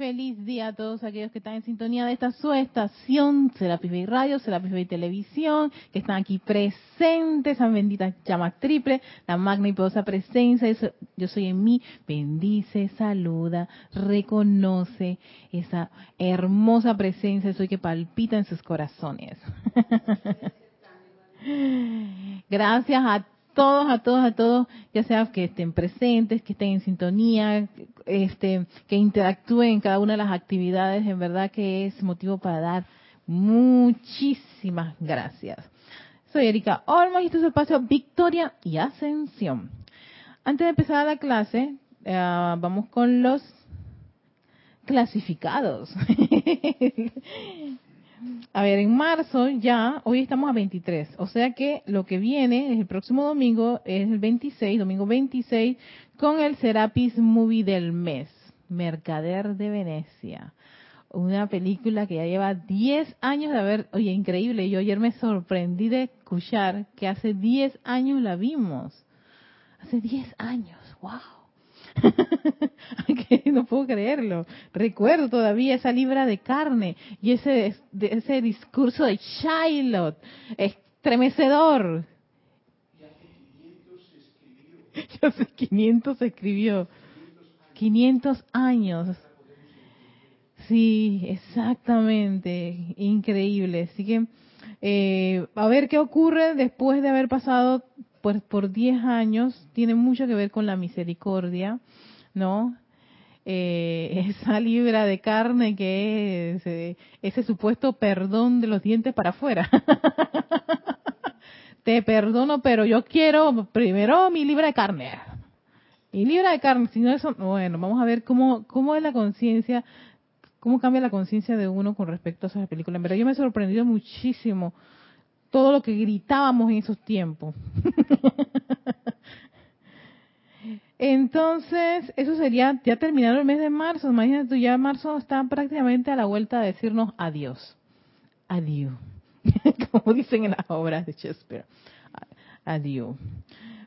Feliz día a todos aquellos que están en sintonía de esta su estación, Serapis Bay Radio, Serapis Bay Televisión, que están aquí presentes, esa bendita llama triple, la magna y poderosa presencia, yo soy en mí, bendice, saluda, reconoce esa hermosa presencia, soy que palpita en sus corazones. Gracias a todos, a todos, a todos, ya sea que estén presentes, que estén en sintonía, este, que interactúen en cada una de las actividades, en verdad que es motivo para dar muchísimas gracias. Soy Erika Olmos y este es el espacio Victoria y Ascensión. Antes de empezar la clase, eh, vamos con los clasificados. A ver, en marzo ya, hoy estamos a 23, o sea que lo que viene el próximo domingo es el 26, domingo 26, con el Serapis Movie del mes, Mercader de Venecia. Una película que ya lleva 10 años de haber, oye, increíble, yo ayer me sorprendí de escuchar que hace 10 años la vimos. Hace 10 años, wow. no puedo creerlo. Recuerdo todavía esa libra de carne y ese, ese discurso de Shiloh, estremecedor. Ya hace 500 escribió. 500 años. Sí, exactamente. Increíble. Así que, eh, a ver qué ocurre después de haber pasado pues por 10 años tiene mucho que ver con la misericordia, ¿no? Eh, esa libra de carne que es eh, ese supuesto perdón de los dientes para afuera. Te perdono, pero yo quiero primero mi libra de carne. Y libra de carne, si no eso, bueno, vamos a ver cómo, cómo es la conciencia, cómo cambia la conciencia de uno con respecto a esa película. En verdad, yo me he sorprendido muchísimo todo lo que gritábamos en esos tiempos. Entonces, eso sería ya terminado el mes de marzo. Imagínate tú, ya marzo está prácticamente a la vuelta de decirnos adiós. Adiós. Como dicen en las obras de Shakespeare. Adiós.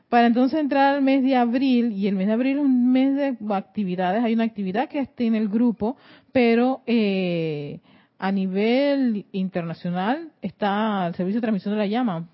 Para entonces entrar al mes de abril, y el mes de abril es un mes de actividades, hay una actividad que está en el grupo, pero eh, a nivel internacional está el servicio de transmisión de la llama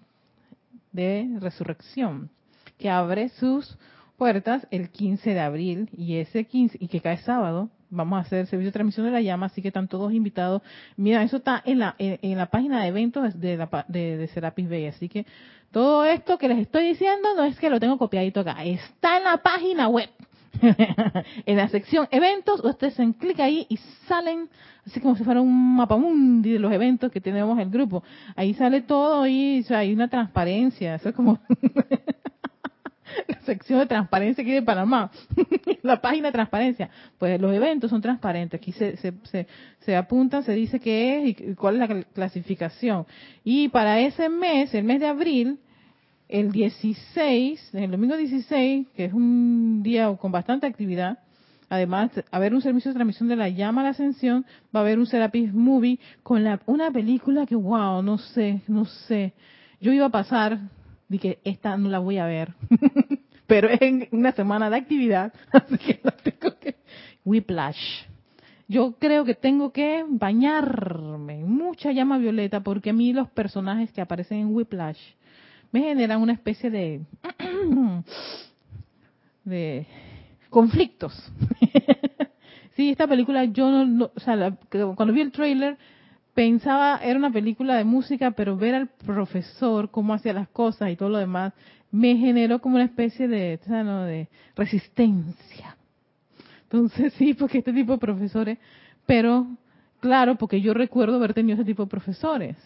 de resurrección, que abre sus puertas el 15 de abril y ese 15 y que cae sábado vamos a hacer el servicio de transmisión de la llama, así que están todos invitados. Mira, eso está en la en, la página de eventos de, la, de, de Serapis Bay, así que todo esto que les estoy diciendo no es que lo tengo copiadito acá, está en la página web. en la sección eventos, ustedes en clic ahí y salen, así como si fuera un mapa mundi de los eventos que tenemos el grupo. Ahí sale todo y hay una transparencia, eso es como la sección de transparencia aquí de Panamá, la página de transparencia. Pues los eventos son transparentes, aquí se, se, se, se apunta, se dice qué es y cuál es la clasificación. Y para ese mes, el mes de abril, el 16, el domingo 16, que es un día con bastante actividad, además a haber un servicio de transmisión de la llama a la ascensión, va a haber un Serapis Movie con la, una película que, wow, no sé, no sé. Yo iba a pasar, dije, esta no la voy a ver, pero es en una semana de actividad, así que no tengo que... Whiplash. Yo creo que tengo que bañarme mucha llama violeta porque a mí los personajes que aparecen en Whiplash me generan una especie de, conflictos. sí, esta película yo no, o sea, cuando vi el trailer pensaba era una película de música, pero ver al profesor cómo hacía las cosas y todo lo demás me generó como una especie de, de resistencia. Entonces sí, porque este tipo de profesores, pero claro, porque yo recuerdo haber tenido ese tipo de profesores.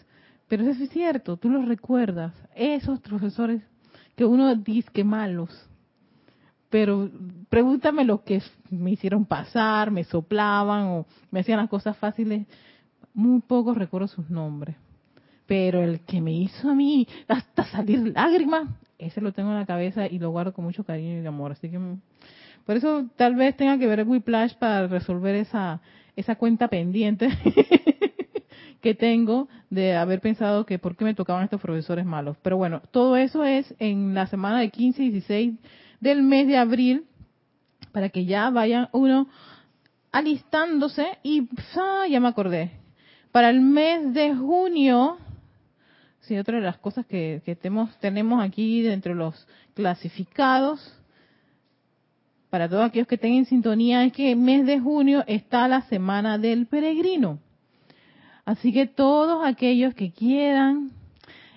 Pero eso es cierto, tú los recuerdas, esos profesores que uno dice que malos. Pero pregúntame lo que me hicieron pasar, me soplaban o me hacían las cosas fáciles. Muy poco recuerdo sus nombres. Pero el que me hizo a mí hasta salir lágrimas, ese lo tengo en la cabeza y lo guardo con mucho cariño y amor. Así que por eso tal vez tenga que ver el Whiplash para resolver esa, esa cuenta pendiente que tengo de haber pensado que por qué me tocaban estos profesores malos. Pero bueno, todo eso es en la semana de 15 y 16 del mes de abril, para que ya vayan uno alistándose y ah, ya me acordé. Para el mes de junio, sí, otra de las cosas que, tenemos, tenemos aquí dentro de los clasificados, para todos aquellos que tengan sintonía, es que el mes de junio está la semana del peregrino. Así que todos aquellos que quieran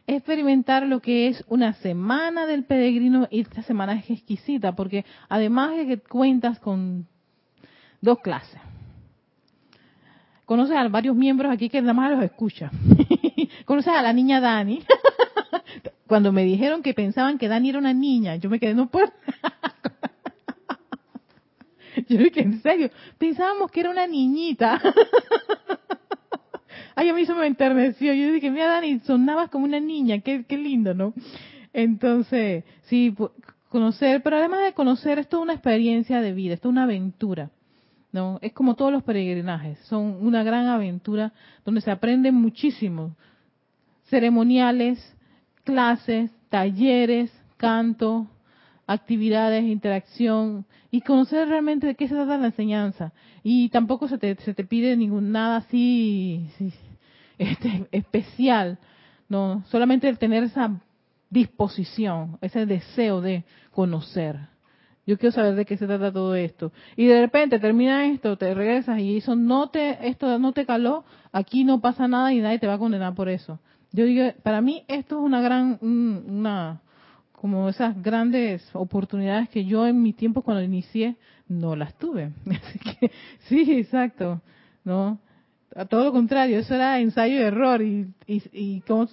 experimentar lo que es una semana del peregrino, y esta semana es exquisita, porque además de que cuentas con dos clases. Conoces a varios miembros aquí que nada más los escucha. Conoces a la niña Dani. Cuando me dijeron que pensaban que Dani era una niña, yo me quedé, no puedo. yo dije, en serio, pensábamos que era una niñita. Ay, a mí eso me enterneció. Yo dije, mira, Dani, sonabas como una niña, qué, qué lindo, ¿no? Entonces, sí, conocer, pero además de conocer, es una experiencia de vida, es una aventura. ¿no? Es como todos los peregrinajes, son una gran aventura donde se aprende muchísimo. Ceremoniales, clases, talleres, canto, actividades, interacción y conocer realmente de qué se trata la enseñanza. Y tampoco se te, se te pide ningún nada así este, especial, no, solamente el tener esa disposición, ese deseo de conocer. Yo quiero saber de qué se trata todo esto. Y de repente termina esto, te regresas y eso no te, esto no te caló, aquí no pasa nada y nadie te va a condenar por eso. Yo digo, para mí esto es una gran, una, como esas grandes oportunidades que yo en mi tiempo cuando inicié no las tuve. Así que, sí, exacto, ¿no? A todo lo contrario, eso era ensayo y error y, y, cómo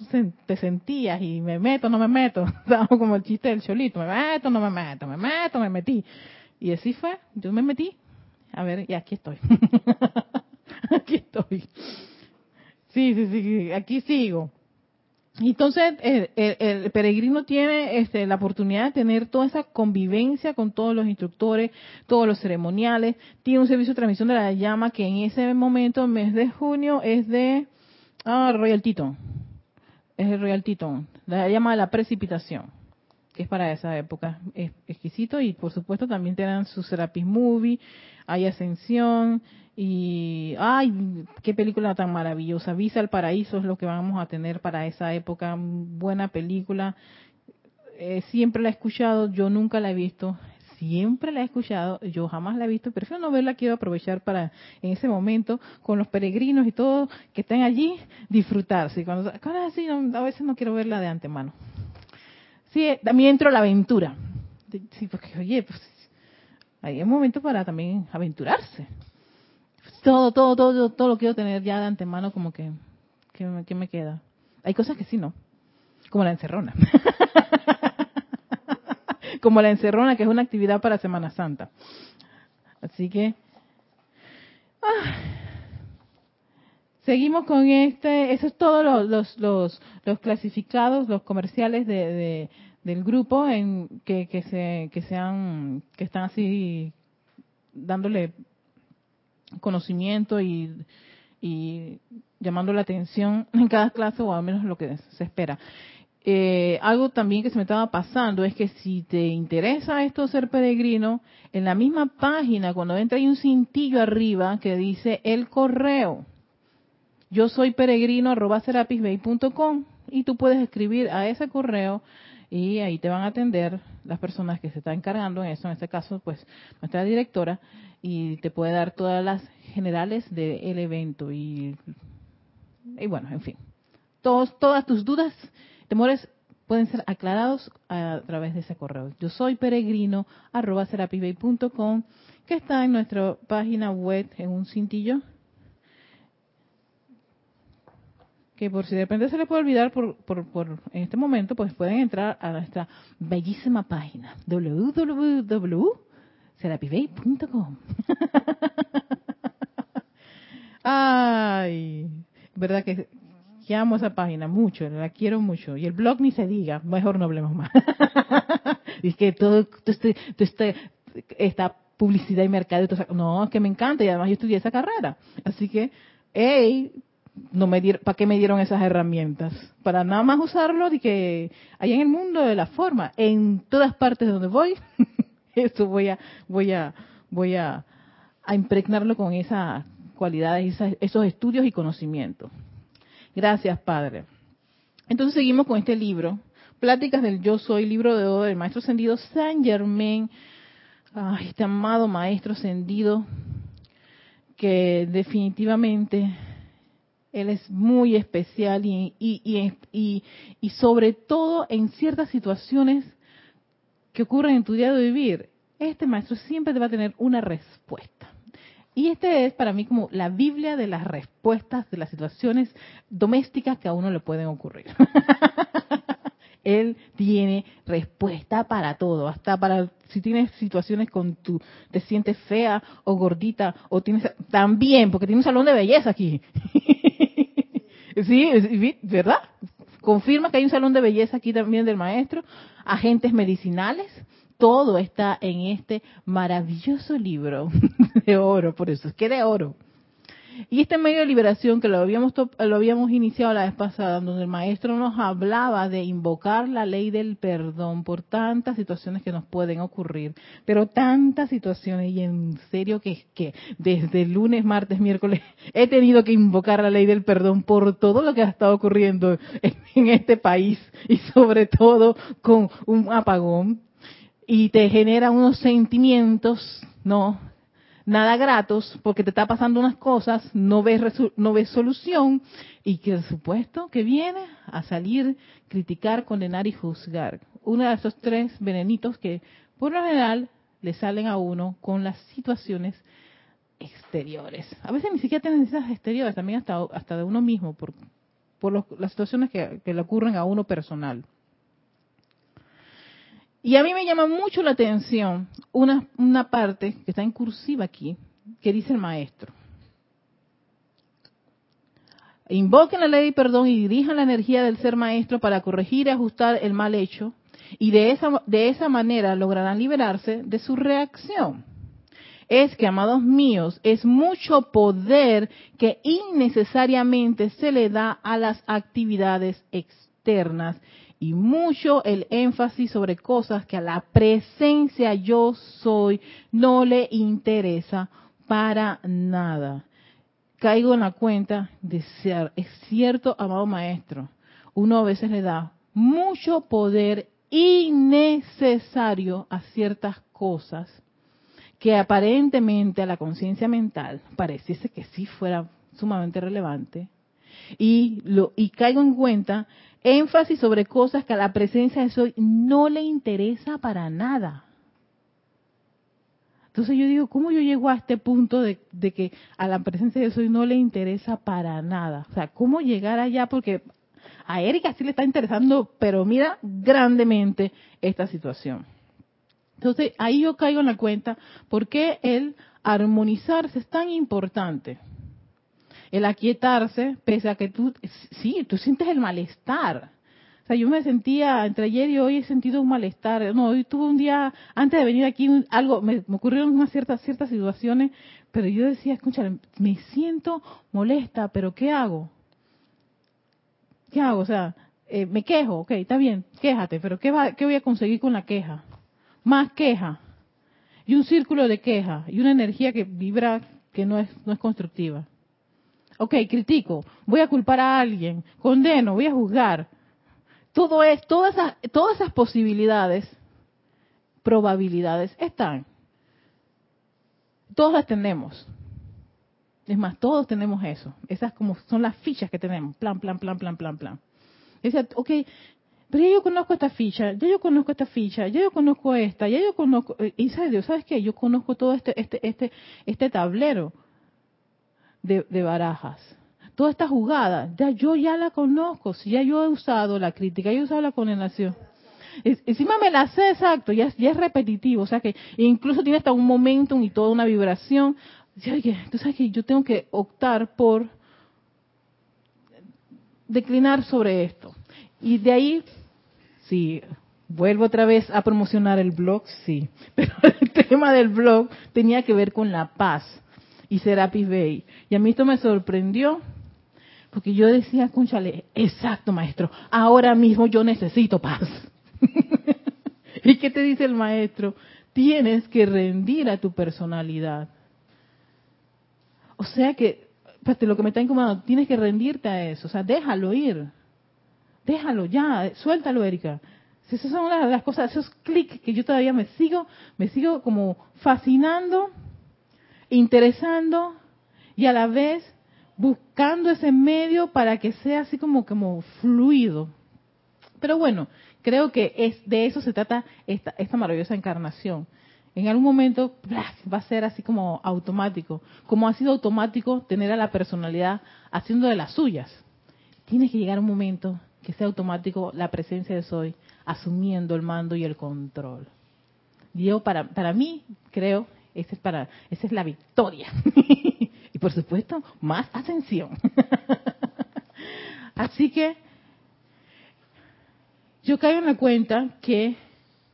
te sentías y me meto, no me meto, como el chiste del cholito, me meto, no me meto, me meto, me metí. Y así fue, yo me metí, a ver, y aquí estoy. aquí estoy. Sí, sí, sí, aquí sigo. Entonces, el, peregrino tiene este, la oportunidad de tener toda esa convivencia con todos los instructores, todos los ceremoniales. Tiene un servicio de transmisión de la llama que en ese momento, mes de junio, es de ah, Royal Teton. Es el Royal Teton. La llama de la precipitación, que es para esa época. Es exquisito y, por supuesto, también tienen su Serapis Movie, hay Ascensión y, ay, qué película tan maravillosa. Visa al Paraíso es lo que vamos a tener para esa época. Buena película. Eh, siempre la he escuchado, yo nunca la he visto. Siempre la he escuchado, yo jamás la he visto. Prefiero no verla, quiero aprovechar para en ese momento con los peregrinos y todo que estén allí disfrutarse. Cuando, a veces no quiero verla de antemano. Sí, también entro a la aventura. Sí, porque oye, pues hay un momento para también aventurarse todo, todo, todo, todo lo quiero tener ya de antemano como que, que, me queda. Hay cosas que sí, ¿no? Como la encerrona. como la encerrona, que es una actividad para Semana Santa. Así que... Ah, seguimos con este, eso es todo los, los, los, clasificados, los comerciales de, del grupo en que, que se que sean que están así dándole conocimiento y, llamando la atención en cada clase o al menos lo que se espera. Eh, algo también que se me estaba pasando es que si te interesa esto ser peregrino, en la misma página cuando entra hay un cintillo arriba que dice el correo. Yo soy peregrino arroba y tú puedes escribir a ese correo y ahí te van a atender las personas que se están encargando en eso, en este caso, pues nuestra directora, y te puede dar todas las generales del evento y, y bueno, en fin. Todos, todas tus dudas, temores pueden ser aclarados a través de ese correo. Yo soy peregrino arroba que está en nuestra página web en un cintillo que por si de repente se les puede olvidar por, por, por, en este momento, pues pueden entrar a nuestra bellísima página www.serapibay.com. Ay, verdad que, amo esa página mucho, la quiero mucho. Y el blog ni se diga, mejor no hablemos más. es que todo, este, este, esta publicidad y mercado, no, es que me encanta y además yo estudié esa carrera. Así que, hey, no me dieron, ¿para qué me dieron esas herramientas? Para nada más usarlo de que hay en el mundo de la forma, en todas partes donde voy, eso voy a, voy a, voy a, a impregnarlo con esas cualidades, esos estudios y conocimientos. Gracias, Padre. Entonces seguimos con este libro, Pláticas del Yo Soy, libro de oro del Maestro Ascendido San Germain, este amado Maestro Ascendido, que definitivamente él es muy especial y, y, y, sobre todo en ciertas situaciones que ocurren en tu día de vivir, este maestro siempre te va a tener una respuesta. Y este es para mí como la Biblia de las respuestas de las situaciones domésticas que a uno le pueden ocurrir. Él tiene respuesta para todo, hasta para si tienes situaciones con tu, te sientes fea o gordita, o tienes, también, porque tiene un salón de belleza aquí. sí, ¿verdad? Confirma que hay un salón de belleza aquí también del maestro, agentes medicinales, todo está en este maravilloso libro de oro, por eso es que de oro. Y este medio de liberación que lo habíamos, lo habíamos iniciado la vez pasada, donde el maestro nos hablaba de invocar la ley del perdón por tantas situaciones que nos pueden ocurrir, pero tantas situaciones, y en serio que es que desde lunes, martes, miércoles, he tenido que invocar la ley del perdón por todo lo que ha estado ocurriendo en este país y sobre todo con un apagón y te genera unos sentimientos, ¿no? Nada gratos, porque te está pasando unas cosas, no ves, no ves solución, y que supuesto que viene a salir, criticar, condenar y juzgar. Uno de esos tres venenitos que por lo general le salen a uno con las situaciones exteriores. A veces ni siquiera tienen esas exteriores, también hasta, hasta de uno mismo, por, por las situaciones que le ocurren a uno personal. Y a mí me llama mucho la atención una, una parte que está en cursiva aquí, que dice el maestro. Invoquen la ley de perdón y dirijan la energía del ser maestro para corregir y ajustar el mal hecho, y de esa, de esa manera lograrán liberarse de su reacción. Es que, amados míos, es mucho poder que innecesariamente se le da a las actividades externas y mucho el énfasis sobre cosas que a la presencia yo soy no le interesa para nada. Caigo en la cuenta de ser, es cierto, amado maestro, uno a veces le da mucho poder innecesario a ciertas cosas que aparentemente a la conciencia mental pareciese que sí fuera sumamente relevante y lo y caigo en cuenta énfasis sobre cosas que a la presencia de soy no le interesa para nada. Entonces yo digo, ¿cómo yo llego a este punto de, que a la presencia de soy no le interesa para nada? O sea, ¿cómo llegar allá? Porque a Erika sí le está interesando, pero mira grandemente esta situación. Entonces ahí yo caigo en la cuenta por qué el armonizarse es tan importante el aquietarse, pese a que tú, sí, tú sientes el malestar. O sea, yo me sentía, entre ayer y hoy he sentido un malestar. No, hoy tuve un día, antes de venir aquí, algo, me, ocurrieron unas ciertas, ciertas situaciones, pero yo decía, escucha, me siento molesta, pero ¿qué hago? ¿Qué hago? O sea, eh, me quejo, ok, está bien, quéjate, pero ¿qué, va, ¿qué voy a conseguir con la queja? Más queja. Y un círculo de queja, y una energía que vibra que no es, no es constructiva. Ok, critico, voy a culpar a alguien, condeno, voy a juzgar. Todo es, todas esas, todas esas posibilidades, probabilidades están. Todos las tenemos. Es más, todos tenemos eso. Esas como son las fichas que tenemos. Plan, plan, plan, plan, plan, plan. Dice, ok, pero yo conozco esta ficha, ya yo conozco esta ficha, ya yo conozco esta, ya yo conozco, y sabes Dios, ¿sabes qué? Yo conozco todo este, este, este, este tablero de, barajas. Toda esta jugada, ya yo ya la conozco, si ya yo he usado la crítica, yo he usado la condenación. encima me la sé exacto, ya, es repetitivo, o sea que incluso tiene hasta un momentum y toda una vibración. Tú sabes que yo tengo que optar por declinar sobre esto. Y de ahí, sí, vuelvo otra vez a promocionar el blog, sí, pero el tema del blog tenía que ver con la paz y Serapis Bay. Y a mí esto me sorprendió, porque yo decía, escúchale, exacto maestro, ahora mismo yo necesito paz. ¿Y qué te dice el maestro? Tienes que rendir a tu personalidad. O sea que, lo que me está incomodando, tienes que rendirte a eso, o sea, déjalo ir. Déjalo ya, suéltalo, Erika. Esas son las, las cosas, esos clics que yo todavía me sigo, me sigo como fascinando, interesando y a la vez buscando ese medio para que sea así como, como fluido. Pero bueno, creo que es de eso se trata esta, esta maravillosa encarnación. En algún momento va a ser así como automático, como ha sido automático tener a la personalidad haciendo de las suyas. Tiene que llegar un momento que sea automático la presencia de soy asumiendo el mando y el control. Yo para, para mí creo, esa es, para, esa es la victoria. y por supuesto, más ascensión. Así que yo caigo en la cuenta que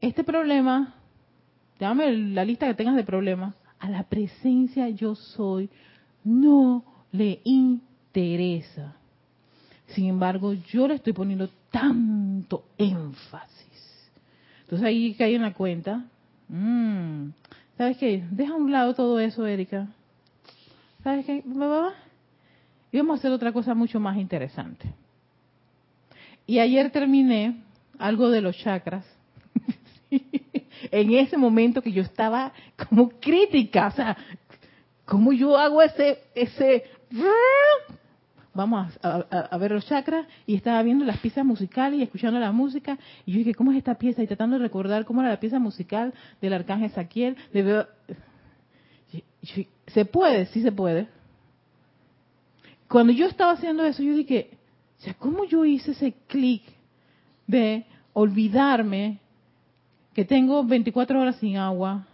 este problema, dame la lista que tengas de problemas, a la presencia yo soy no le interesa. Sin embargo, yo le estoy poniendo tanto énfasis. Entonces ahí caí en la cuenta. Mm, ¿Sabes qué? Deja a un lado todo eso, Erika. ¿Sabes qué? Y vamos a hacer otra cosa mucho más interesante. Y ayer terminé algo de los chakras. en ese momento que yo estaba como crítica, o sea, ¿cómo yo hago ese, ese vamos a, ver los chakras y estaba viendo las piezas musicales y escuchando la música y yo dije, ¿cómo es esta pieza? Y tratando de recordar cómo era la pieza musical del arcángel Saquiel. Se puede, sí se puede. Cuando yo estaba haciendo eso, yo dije, sea, ¿cómo yo hice ese clic de olvidarme que tengo 24 horas sin agua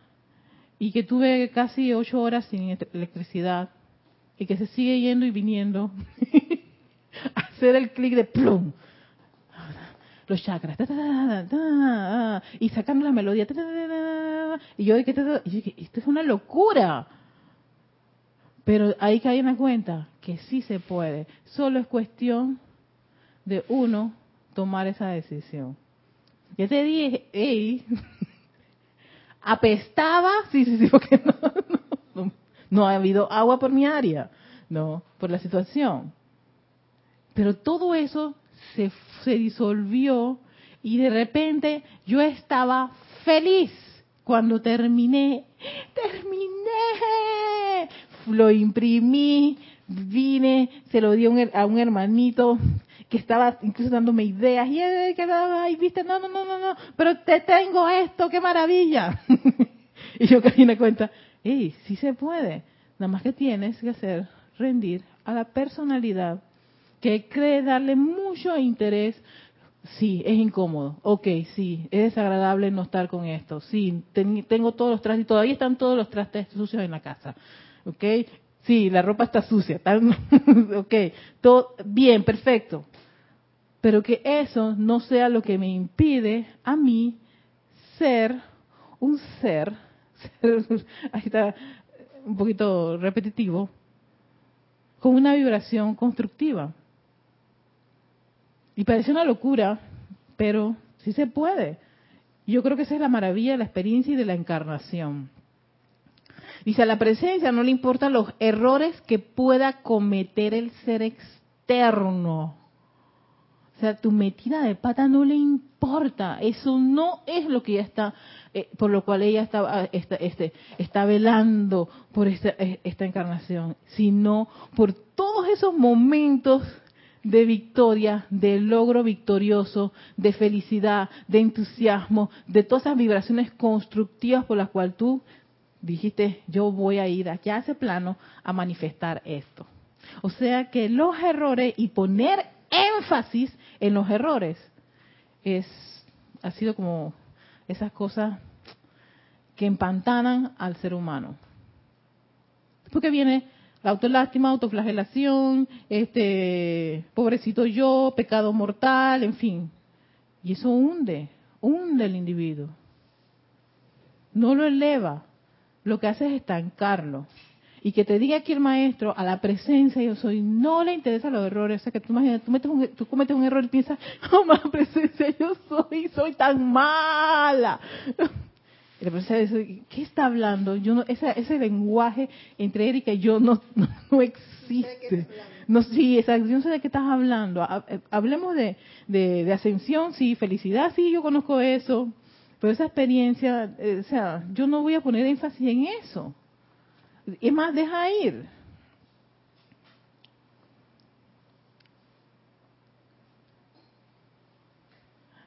y que tuve casi 8 horas sin electricidad y que se sigue yendo y viniendo, hacer el clic de plum, los chakras, y sacando la melodía, y yo dije, esto es una locura. Pero ahí cae en la cuenta que sí se puede, solo es cuestión de uno tomar esa decisión. Ya te dije, hey, apestaba, sí, sí, sí, porque no ha habido agua por mi área, no, por la situación. Pero todo eso se, se disolvió y de repente yo estaba feliz cuando terminé. ¡Terminé! Lo imprimí, vine, se lo di a un, hermanito que estaba incluso dándome ideas y ay, viste, no, no, no, no, no, pero te tengo esto, qué maravilla. y yo caí en la cuenta, y sí se puede. Nada más que tienes que hacer rendir a la personalidad que cree darle mucho interés. Sí, es incómodo. Ok, sí, es desagradable no estar con esto. Sí, tengo todos los trastes, todavía están todos los trastes sucios en la casa. Ok, sí, la ropa está sucia. ok, todo bien, perfecto. Pero que eso no sea lo que me impide a mí ser un ser ahí está un poquito repetitivo, con una vibración constructiva. Y parece una locura, pero sí se puede. Yo creo que esa es la maravilla de la experiencia y de la encarnación. Dice, a la presencia no le importan los errores que pueda cometer el ser externo. O sea, tu metida de pata no le importa. Eso no es lo que ella está, eh, por lo cual ella está, ah, está, este, está velando por esta, eh, esta encarnación, sino por todos esos momentos de victoria, de logro victorioso, de felicidad, de entusiasmo, de todas esas vibraciones constructivas por las cuales tú dijiste, yo voy a ir aquí a ese plano a manifestar esto. O sea que los errores y poner énfasis en los errores es ha sido como esas cosas que empantanan al ser humano. Porque viene la autolástima, autoflagelación, este pobrecito yo, pecado mortal, en fin. Y eso hunde, hunde el individuo. No lo eleva, lo que hace es estancarlo y que te diga aquí el maestro a la presencia yo soy, no le interesa los errores. O sea, que tú, imaginas, tú, cometes un error y piensas, oh, la presencia yo soy, soy tan mala. Y la profesora dice, ¿qué está hablando? Yo no, ese, ese lenguaje entre Erika y yo no, no, existe. No, sí, yo no sé de qué estás hablando. Eh, hablemos de, de, de ascensión, sí, felicidad, sí, yo conozco eso. Pero esa experiencia, eh, o sea, yo no voy a poner énfasis en eso. Es más, deja ir.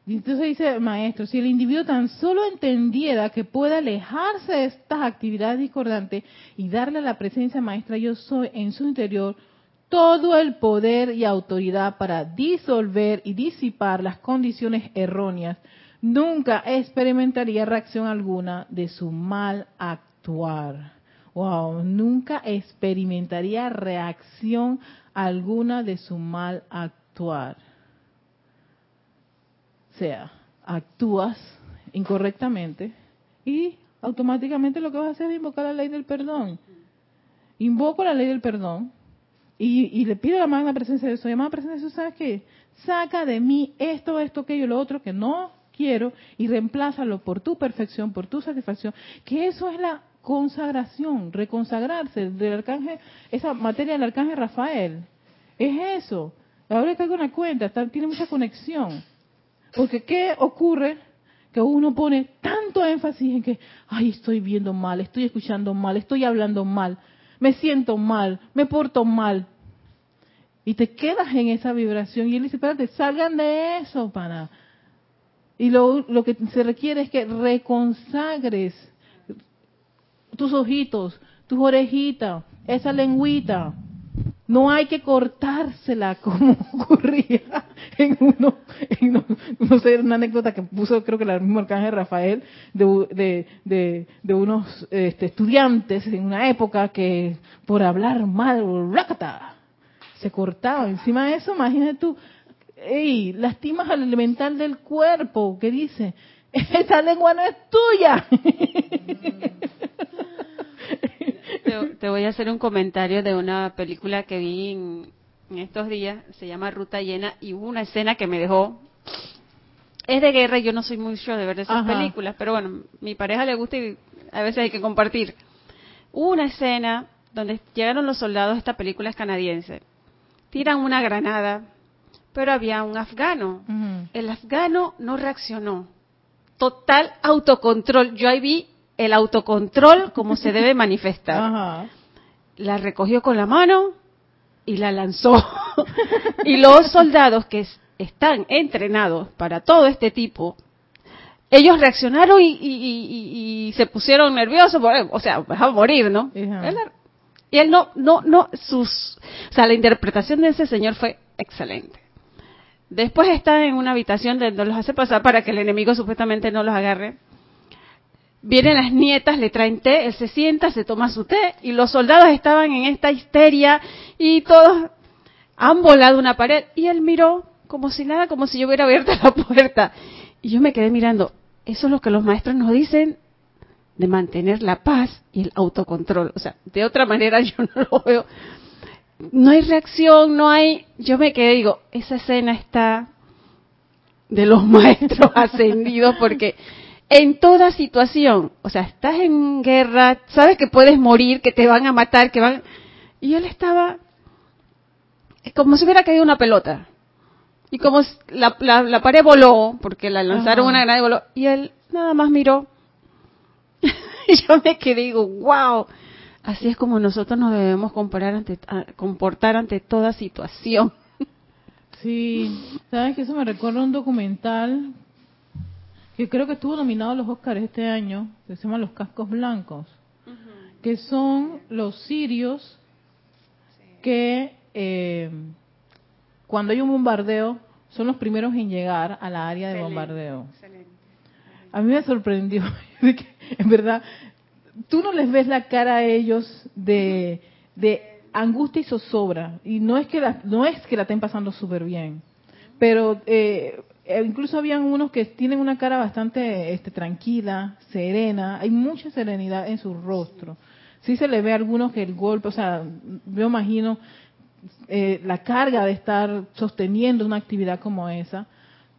entonces dice maestro, si el individuo tan solo entendiera que puede alejarse de estas actividades discordantes y darle a la presencia maestra yo soy en su interior todo el poder y autoridad para disolver y disipar las condiciones erróneas, nunca experimentaría reacción alguna de su mal actuar. Wow, nunca experimentaría reacción alguna de su mal actuar sea, actúas incorrectamente y automáticamente lo que vas a hacer es invocar la ley del perdón. Invoco la ley del perdón y, le pido a la magna presencia de Dios, llamada presencia de Dios, ¿sabes qué? Saca de mí esto, esto, aquello, lo otro que no quiero y reemplázalo por tu perfección, por tu satisfacción, que eso es la consagración, reconsagrarse del arcángel, esa materia del arcángel Rafael. Es eso. Ahora hago una cuenta, tiene mucha conexión. Porque ¿qué ocurre? Que uno pone tanto énfasis en que, ay, estoy viendo mal, estoy escuchando mal, estoy hablando mal, me siento mal, me porto mal. Y te quedas en esa vibración. Y él dice, espérate, salgan de eso, para. Y lo, lo que se requiere es que reconsagres tus ojitos, tus orejitas, esa lengüita, no hay que cortársela como ocurría en uno, no sé, una anécdota que puso creo que el mismo arcángel Rafael de, de, de, unos este, estudiantes en una época que por hablar mal, se cortaba. Encima de eso, imagínate tú, ey, lastimas al elemental del cuerpo, que dice, esa lengua no es tuya. te, voy a hacer un comentario de una película que vi en, estos días, se llama Ruta Llena, y hubo una escena que me dejó... Es de guerra y yo no soy mucho de ver esas películas, pero bueno, mi pareja le gusta y a veces hay que compartir. Hubo una escena donde llegaron los soldados, esta película es canadiense, tiran una granada, pero había un afgano. El afgano no reaccionó. Total autocontrol. Yo ahí vi el autocontrol como se debe manifestar. La recogió con la mano y la lanzó. y los soldados que están entrenados para todo este tipo, ellos reaccionaron y, se pusieron nerviosos, o sea, va a morir, ¿no? Y él no, no, no, sus, o sea, la interpretación de ese señor fue excelente. Después está en una habitación donde los hace pasar para que el enemigo supuestamente no los agarre Vienen las nietas, le traen té, él se sienta, se toma su té y los soldados estaban en esta histeria y todos han volado una pared y él miró como si nada, como si yo hubiera abierto la puerta. Y yo me quedé mirando, eso es lo que los maestros nos dicen de mantener la paz y el autocontrol. O sea, de otra manera yo no lo veo. No hay reacción, no hay... Yo me quedé, digo, esa escena está de los maestros ascendidos porque en toda situación. O sea, estás en guerra, sabes que puedes morir, que te van a matar, que van... Y él estaba como si hubiera caído una pelota. Y como la, la, pared voló, porque la lanzaron una granada y voló, y él nada más miró. y yo me quedé digo, wow, así es como nosotros nos debemos ante, comportar ante toda situación. Sí, sabes que eso me recuerda un documental que creo que estuvo nominado a los Oscars este año, que se llama Los Cascos Blancos, que son los sirios que eh, cuando hay un bombardeo son los primeros en llegar a la área de bombardeo. A mí me sorprendió, en verdad, tú no les ves la cara a ellos de, de angustia y zozobra, y no es que la, no es que la estén pasando súper bien, pero eh, eh, incluso habían unos que tienen una cara bastante este, tranquila, serena, hay mucha serenidad en su rostro. Sí se le ve a algunos que el golpe, o sea, yo imagino eh, la carga de estar sosteniendo una actividad como esa,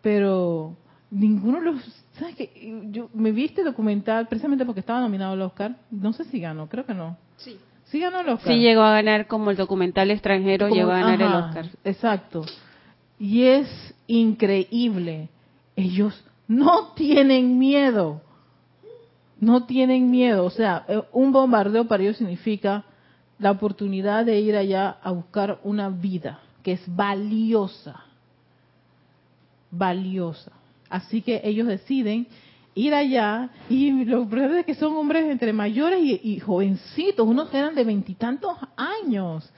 pero ninguno los... ¿Sabes qué? Yo me vi este documental precisamente porque estaba nominado al Oscar. No sé si ganó, creo que no. Sí. Sí ganó el Oscar. Sí llegó a ganar como el documental extranjero, Como- llegó a ganar el Oscar. Exacto. Y es increíble. Ellos no tienen miedo. No tienen miedo. O sea, eh, un bombardeo para ellos significa la oportunidad de ir allá a buscar una vida que es valiosa. Valiosa. Así que ellos deciden ir allá y lo peor es que son hombres entre mayores y, y jovencitos, unos eran de veintitantos años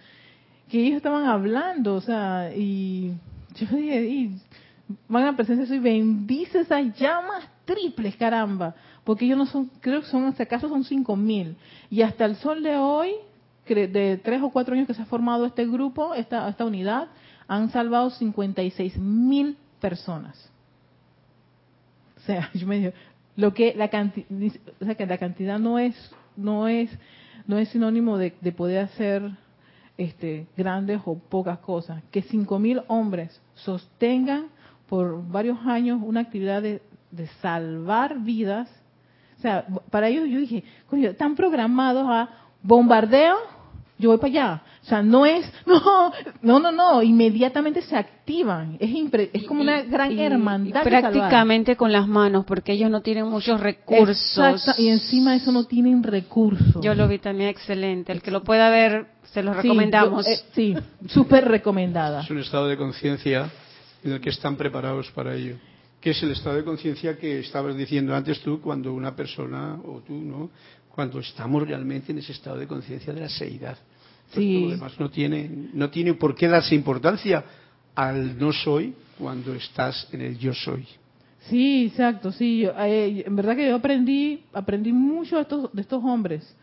que ellos estaban hablando, o sea, y yo dije, y van a presencia soy bendice esas llamas triples, caramba, porque ellos no son, creo que son, hasta acaso son cinco mil, y hasta el sol de hoy, de tres o cuatro años que se ha formado este grupo, esta, esta unidad, han salvado 56 mil personas. O sea, yo me digo, lo que la cantidad, o sea, que la cantidad no es, no es, no es sinónimo de, de poder hacer este, grandes o pocas cosas. Que cinco mil hombres sostengan por varios años una actividad de, de salvar vidas. O sea, para ellos yo dije, están programados a bombardeo, yo voy para allá. O sea, no es, no, no, no, no, inmediatamente se activan. Es, impre- es como una gran Y- y hermandad. de salvar. prácticamente con las manos, porque ellos no tienen muchos recursos. Exacto, y encima de eso no tienen recursos. Yo lo vi también excelente. El que lo pueda ver, se lo Sí, recomendamos. eh, Sí, súper recomendada. Es un estado de conciencia en el que están preparados para ello. Que es el estado de conciencia que estabas diciendo antes tú, cuando una persona, o tú, ¿no? Cuando estamos realmente en ese estado de conciencia de la seidad. Pues Sí. todo lo demás no tiene, no tiene por qué darse importancia al no soy cuando estás en el yo soy. Sí, exacto, sí. yo, eh, en verdad que yo aprendí, aprendí mucho de estos, de estos hombres.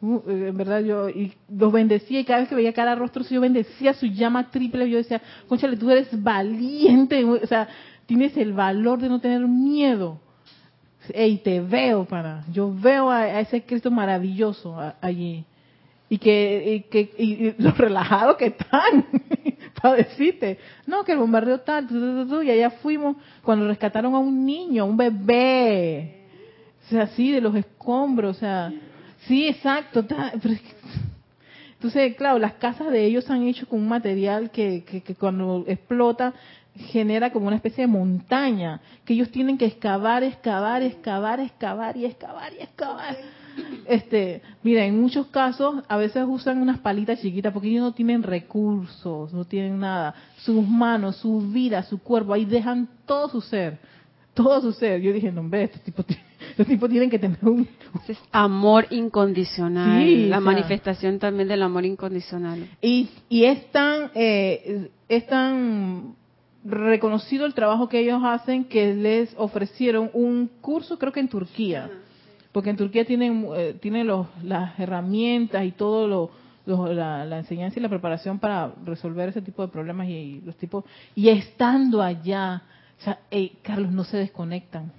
Uh, eh, En verdad yo y los bendecía y cada vez que veía cada rostro yo bendecía su llama triple. Yo decía, conchale, tú eres valiente, o sea, tienes el valor de no tener miedo. Ey, te veo, para. Yo veo a, ese Cristo maravilloso allí. Y que, y que y, lo relajado que están. para decirte, no, que el bombardeo tal, y allá fuimos cuando rescataron a un niño, a un bebé. O sea, así de los escombros, o sea, sí, exacto. entonces, claro, las casas de ellos han hecho con un material que, que cuando explota genera como una especie de montaña, que ellos tienen que excavar, excavar, excavar, excavar y excavar y excavar. Este, mira, en muchos casos a veces usan unas palitas chiquitas porque ellos no tienen recursos, no tienen nada. Sus manos, su vida, su cuerpo, ahí dejan todo su ser, todo su ser. Yo dije, no, hombre, estos tipos, ti- estos tipos tienen que tener un, es amor incondicional. Sí, la o sea. manifestación también del amor incondicional. Y, y es tan, eh, es tan reconocido el trabajo que ellos hacen que les ofrecieron un curso, creo que en Turquía, porque en Turquía tienen, eh, tienen los, las herramientas y todo lo, lo- la, la enseñanza y la preparación para resolver ese tipo de problemas y, y los tipos, y estando allá, o sea, Carlos, no se desconectan,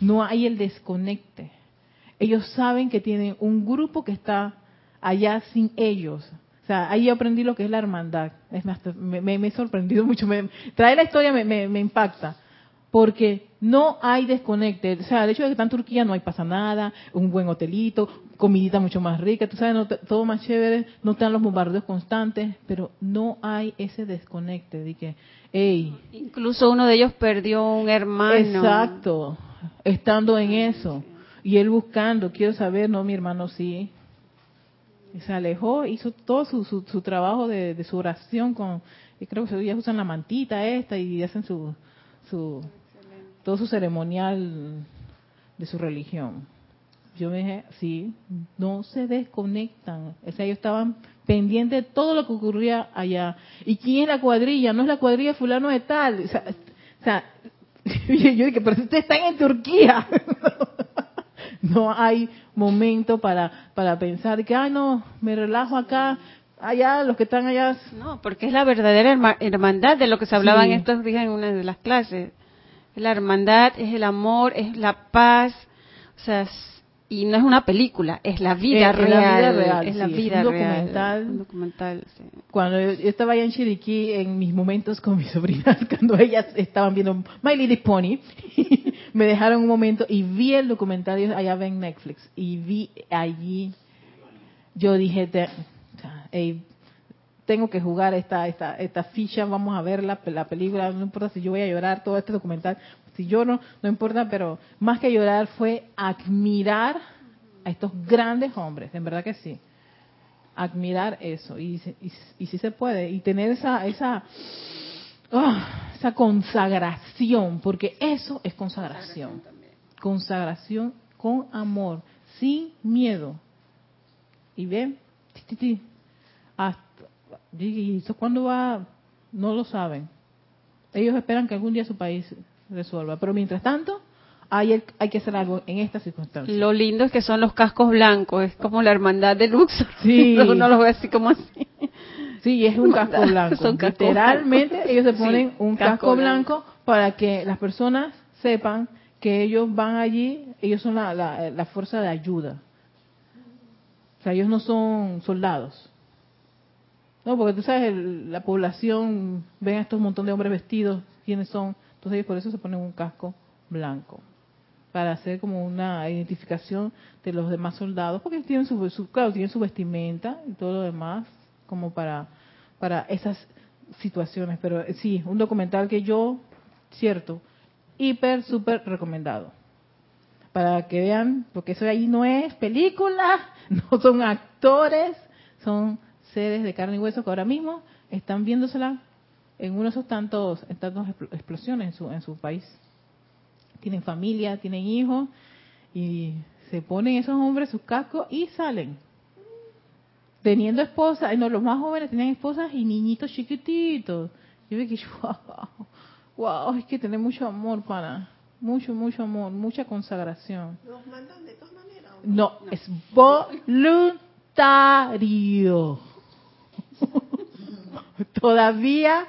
no hay el desconecte. Ellos saben que tienen un grupo que está allá sin ellos. O sea, ahí aprendí lo que es la hermandad. Es más, me, me- me he sorprendido mucho. Me, traer la historia me, impacta. Porque no hay desconecte. O sea, el hecho de que está en Turquía no hay pasa nada, un buen hotelito, comidita mucho más rica, tú sabes, no todo más chévere, no están los bombardeos constantes, pero no hay ese desconecte de que, hey, Incluso uno de ellos perdió un hermano. Exacto, estando en eso. Y él buscando, quiero saber, no, mi hermano sí. Y se alejó, hizo todo su, su, su trabajo de, su oración con, creo que ellos usan la mantita esta y hacen su, su todo su ceremonial de su religión. Yo me dije, sí, no se desconectan. O sea, ellos estaban pendientes de todo lo que ocurría allá. ¿Y quién es la cuadrilla? No es la cuadrilla fulano de tal. O sea, o sea yo dije, pero ustedes están en Turquía. no hay momento para, para pensar que, ah, no, me relajo acá. Allá, los que están allá. No, porque es la verdadera herma- hermandad de lo que se hablaba Sí. en estos días en una de las clases. Es la hermandad, es el amor, es la paz, o sea, y no es una película, es la vida Es- es la real. vida real, Es la sí, es vida un real. documental. Un documental, sí. cuando yo estaba allá en Chiriquí, en mis momentos con mis sobrinas, cuando ellas estaban viendo My Little Pony, me dejaron un momento y vi el documental allá en Netflix y vi allí, yo dije, te- o sea, ey, tengo que jugar esta, esta, esta ficha, vamos a ver la, la película, no importa si yo voy a llorar todo este documental, si yo no, no importa, pero más que llorar fue admirar a estos grandes hombres, en verdad que sí admirar eso y, y, y si se puede y tener esa esa ah, esa consagración porque eso es consagración. Consagración con amor sin miedo. Y ven hasta y eso cuándo va no lo saben. Ellos esperan que algún día su país resuelva. Pero mientras tanto hay, hay que hacer algo en estas circunstancias Lo lindo es que son los cascos blancos, es como la hermandad de Luxor. Sí. Uno los ve así como así. Sí, es un casco blanco. Literalmente ellos se ponen Sí, un casco casco blanco para que las personas sepan que ellos van allí, ellos son la, la, la fuerza de ayuda. O sea, ellos no son soldados. No, porque tú sabes, el- la población ven a estos montón de hombres vestidos, quiénes son. Entonces ellos por eso se ponen un casco blanco. Para hacer como una identificación de los demás soldados, porque tienen su, su- claro, tienen su vestimenta y todo lo demás, como para, para esas situaciones. Pero eh, sí, un documental que yo, cierto, hiper, súper recomendado. Para que vean, porque eso ahí no es película, no son actores, son seres de carne y hueso que ahora mismo están viéndosela en uno de esos tantos, en tantas expl- explosiones en su, en su país. Tienen familia, tienen hijos y se ponen esos hombres sus cascos y salen. Teniendo esposas, no, los más jóvenes tenían esposas y niñitos chiquititos. Yo que, wow, wow, es que tener mucho amor para, mucho, mucho amor, mucha consagración. ¿Nos mandan de todas maneras? ¿o No, es voluntario. Todavía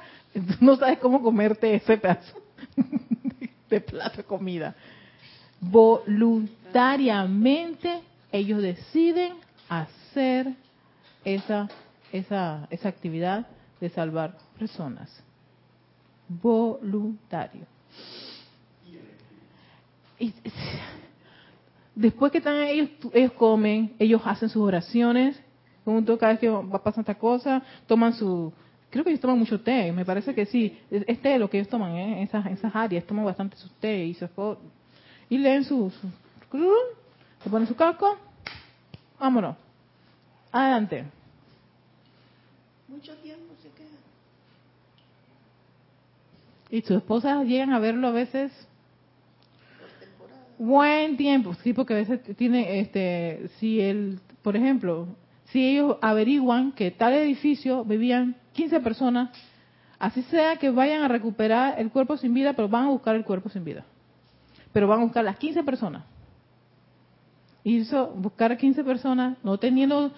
no sabes cómo comerte ese pedazo de plato de comida. Voluntariamente ellos deciden hacer esa, esa, esa actividad de salvar personas. Voluntario. Y- después que están ellos, ellos comen, ellos hacen sus oraciones, tú, cada vez que va pasando esta cosa, toman su, creo que ellos toman mucho té, me parece que sí, es, es lo que ellos toman, ¿eh? esas, esas áreas, toman bastante su té y co- y leen su, su, se ponen su casco, vámonos, adelante. Mucho tiempo se queda. Y sus esposas llegan a verlo a veces buen tiempo, sí, porque a veces tiene, este, si el, por ejemplo, si ellos averiguan que tal edificio vivían 15 personas, así sea que vayan a recuperar el cuerpo sin vida, pero van a buscar el cuerpo sin vida. Pero van a buscar las 15 personas. Y eso, buscar 15 personas, no teniendo,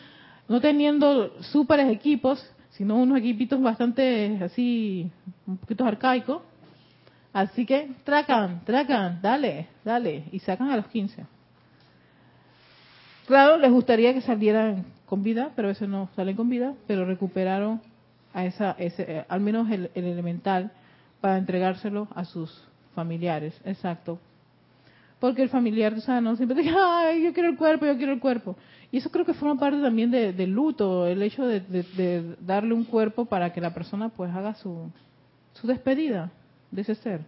no teniendo súperes equipos, sino unos equipitos bastante así, un poquito arcaicos, Así que tracan, tracan, dale, dale, y sacan a los 15. Claro, les gustaría que salieran con vida, pero a veces no salen con vida, pero recuperaron a esa, ese, eh, al menos el, el elemental para entregárselo a sus familiares, exacto. Porque el familiar, tú sabes, no siempre dice, ay, yo quiero el cuerpo, yo quiero el cuerpo. Y eso creo que forma parte también de- del luto, el hecho de, de- de darle un cuerpo para que la persona pues haga su, su despedida de ese ser.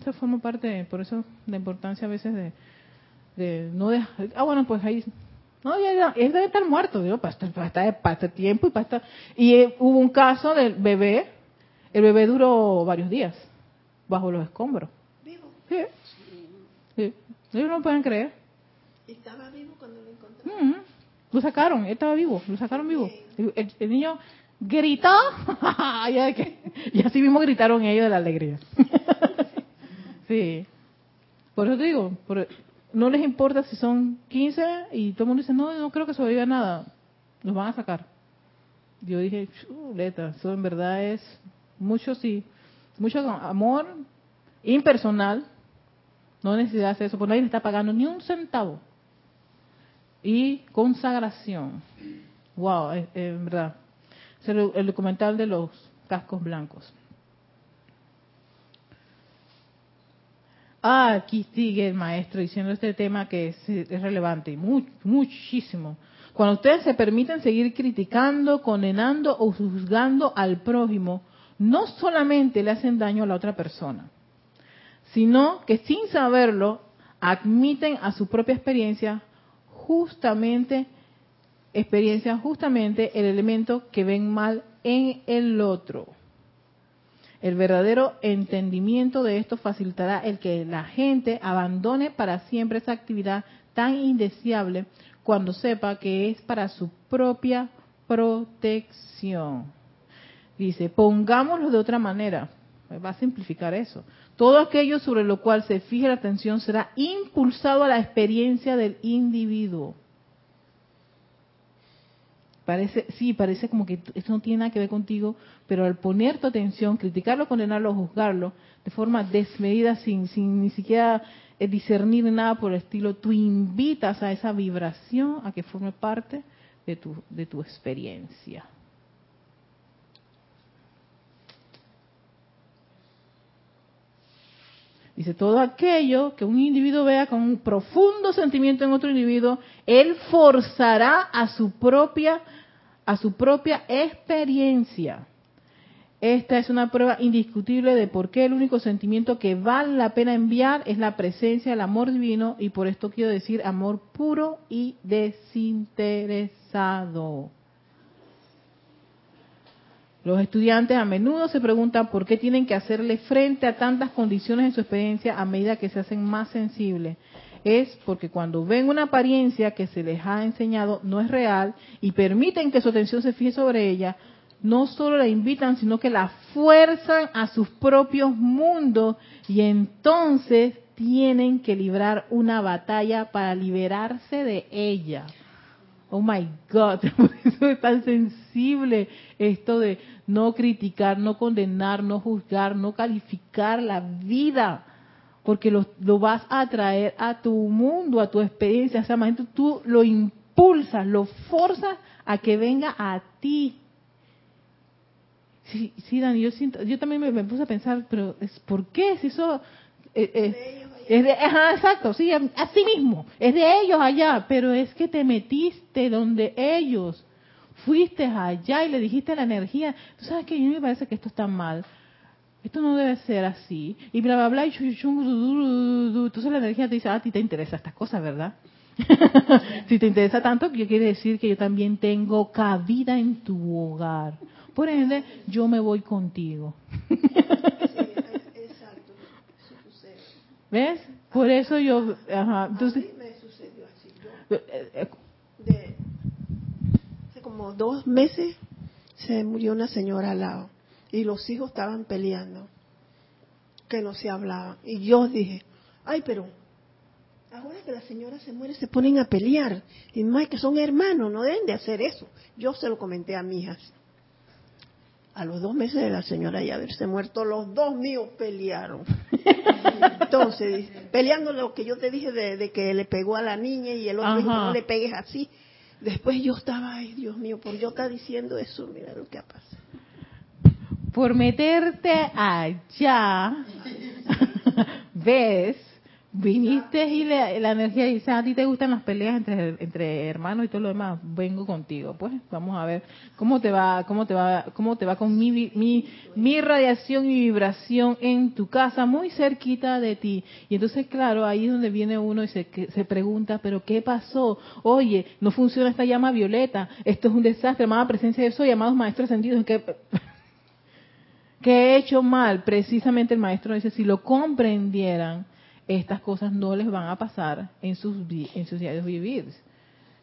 Eso forma parte, por eso la importancia a veces de, de no dejar, ah bueno, pues ahí, no, ya, ya, él debe estar muerto, digo, para estar, para estar, para tiempo y para estar, y eh, hubo un caso del bebé, el bebé duró varios días bajo los escombros. Vivo. Sí, sí. ellos no pueden creer. Estaba vivo cuando lo encontraron. Ujú. Lo sacaron, él estaba vivo, lo sacaron vivo. El, el- el niño gritó, y así mismo gritaron ellos de la alegría. sí. Por eso te digo, por- no les importa si son 15 y todo el mundo dice, no, no creo que sobreviva nada. Los van a sacar. Yo dije, chuleta, eso en verdad es mucho, sí, mucho amor impersonal. No necesidad hacer eso, porque nadie le está pagando ni un centavo y consagración. Wow, en verdad. Es el, documental de los cascos blancos. Ah, aquí sigue el maestro diciendo este tema que es, es relevante, muchísimo. Cuando ustedes se permiten seguir criticando, condenando o juzgando al prójimo, no solamente le hacen daño a la otra persona, sino que sin saberlo admiten a su propia experiencia justamente experiencia justamente el elemento que ven mal en el otro. El verdadero entendimiento de esto facilitará el que la gente abandone para siempre esa actividad tan indeseable cuando sepa que es para su propia protección. Dice, pongámoslo de otra manera. Va a simplificar eso. Todo aquello sobre lo cual se fije la atención será impulsado a la experiencia del individuo. Parece, sí, parece como que esto no tiene nada que ver contigo, pero al poner tu atención, criticarlo, condenarlo, juzgarlo de forma desmedida, sin, sin ni siquiera eh, discernir nada por el estilo, tú invitas a esa vibración a que forme parte de tu, de tu experiencia. Dice, todo aquello que un individuo vea con un profundo sentimiento en otro individuo, él forzará a su propia, a su propia experiencia. Esta es una prueba indiscutible de por qué el único sentimiento que vale la pena enviar es la presencia del amor divino y por esto quiero decir amor puro y desinteresado. Los estudiantes a menudo se preguntan por qué tienen que hacerle frente a tantas condiciones en su experiencia a medida que se hacen más sensibles. Es porque cuando ven una apariencia que se les ha enseñado no es real y permiten que su atención se fije sobre ella, no solo la invitan, sino que la fuerzan a sus propios mundos y entonces tienen que librar una batalla para liberarse de ella. Oh my God, por eso es tan sensible esto de no criticar, no condenar, no juzgar, no calificar la vida, porque lo, lo vas a traer a tu mundo, a tu experiencia. O sea, bien tú lo impulsas, lo forzas a que venga a ti. Sí, sí, Dani, yo, siento, yo también me, puse a pensar, pero es ¿por qué? Si eso eh, eh, es de, ajá, exacto, sí, así mismo, es de ellos allá, pero es que te metiste donde ellos, fuiste allá y le dijiste la energía, tú sabes que a mí me parece que esto está mal, esto no debe ser así, y bla, bla, bla, y entonces la energía te dice, ah, a ti te interesa estas cosas, ¿verdad? si te interesa tanto, quiere decir que yo también tengo cabida en tu hogar. Por ende, yo me voy contigo. Sí, es- exacto. Eso sucede. ¿Ves? Por eso yo, ajá, entonces, a mí me sucedió así. Yo, eh, eh, de, hace como dos meses se murió una señora al lado y los hijos estaban peleando, que no se hablaban. Y yo dije, ay, pero ahora que la señora se muere se ponen a pelear. Y más que son hermanos, no deben de hacer eso. Yo se lo comenté a mi hija. A los dos meses de la señora ya haberse muerto, los dos míos pelearon. Entonces, peleando lo que yo te dije de, de que le pegó a la niña y el otro dijo, no le pegues así. Después yo estaba, ay Dios mío, por yo estar diciendo eso, mira lo que ha pasado. por meterte allá, ves, viniste y le- la energía dice, a ti te gustan las peleas entre, entre hermanos y todo lo demás, vengo contigo. Pues vamos a ver cómo te va, cómo te va, cómo te va con mi, mi, mi radiación y vibración en tu casa, muy cerquita de ti. Y entonces, claro, ahí es donde viene uno y se, que- se pregunta, pero ¿qué pasó? Oye, no funciona esta llama violeta, esto es un desastre, amada presencia de eso, llamados maestros sentidos, ¿qué, ¿Qué he hecho mal? Precisamente el maestro dice, si lo comprendieran, estas cosas no les van a pasar en sus, en sus diarios vivir.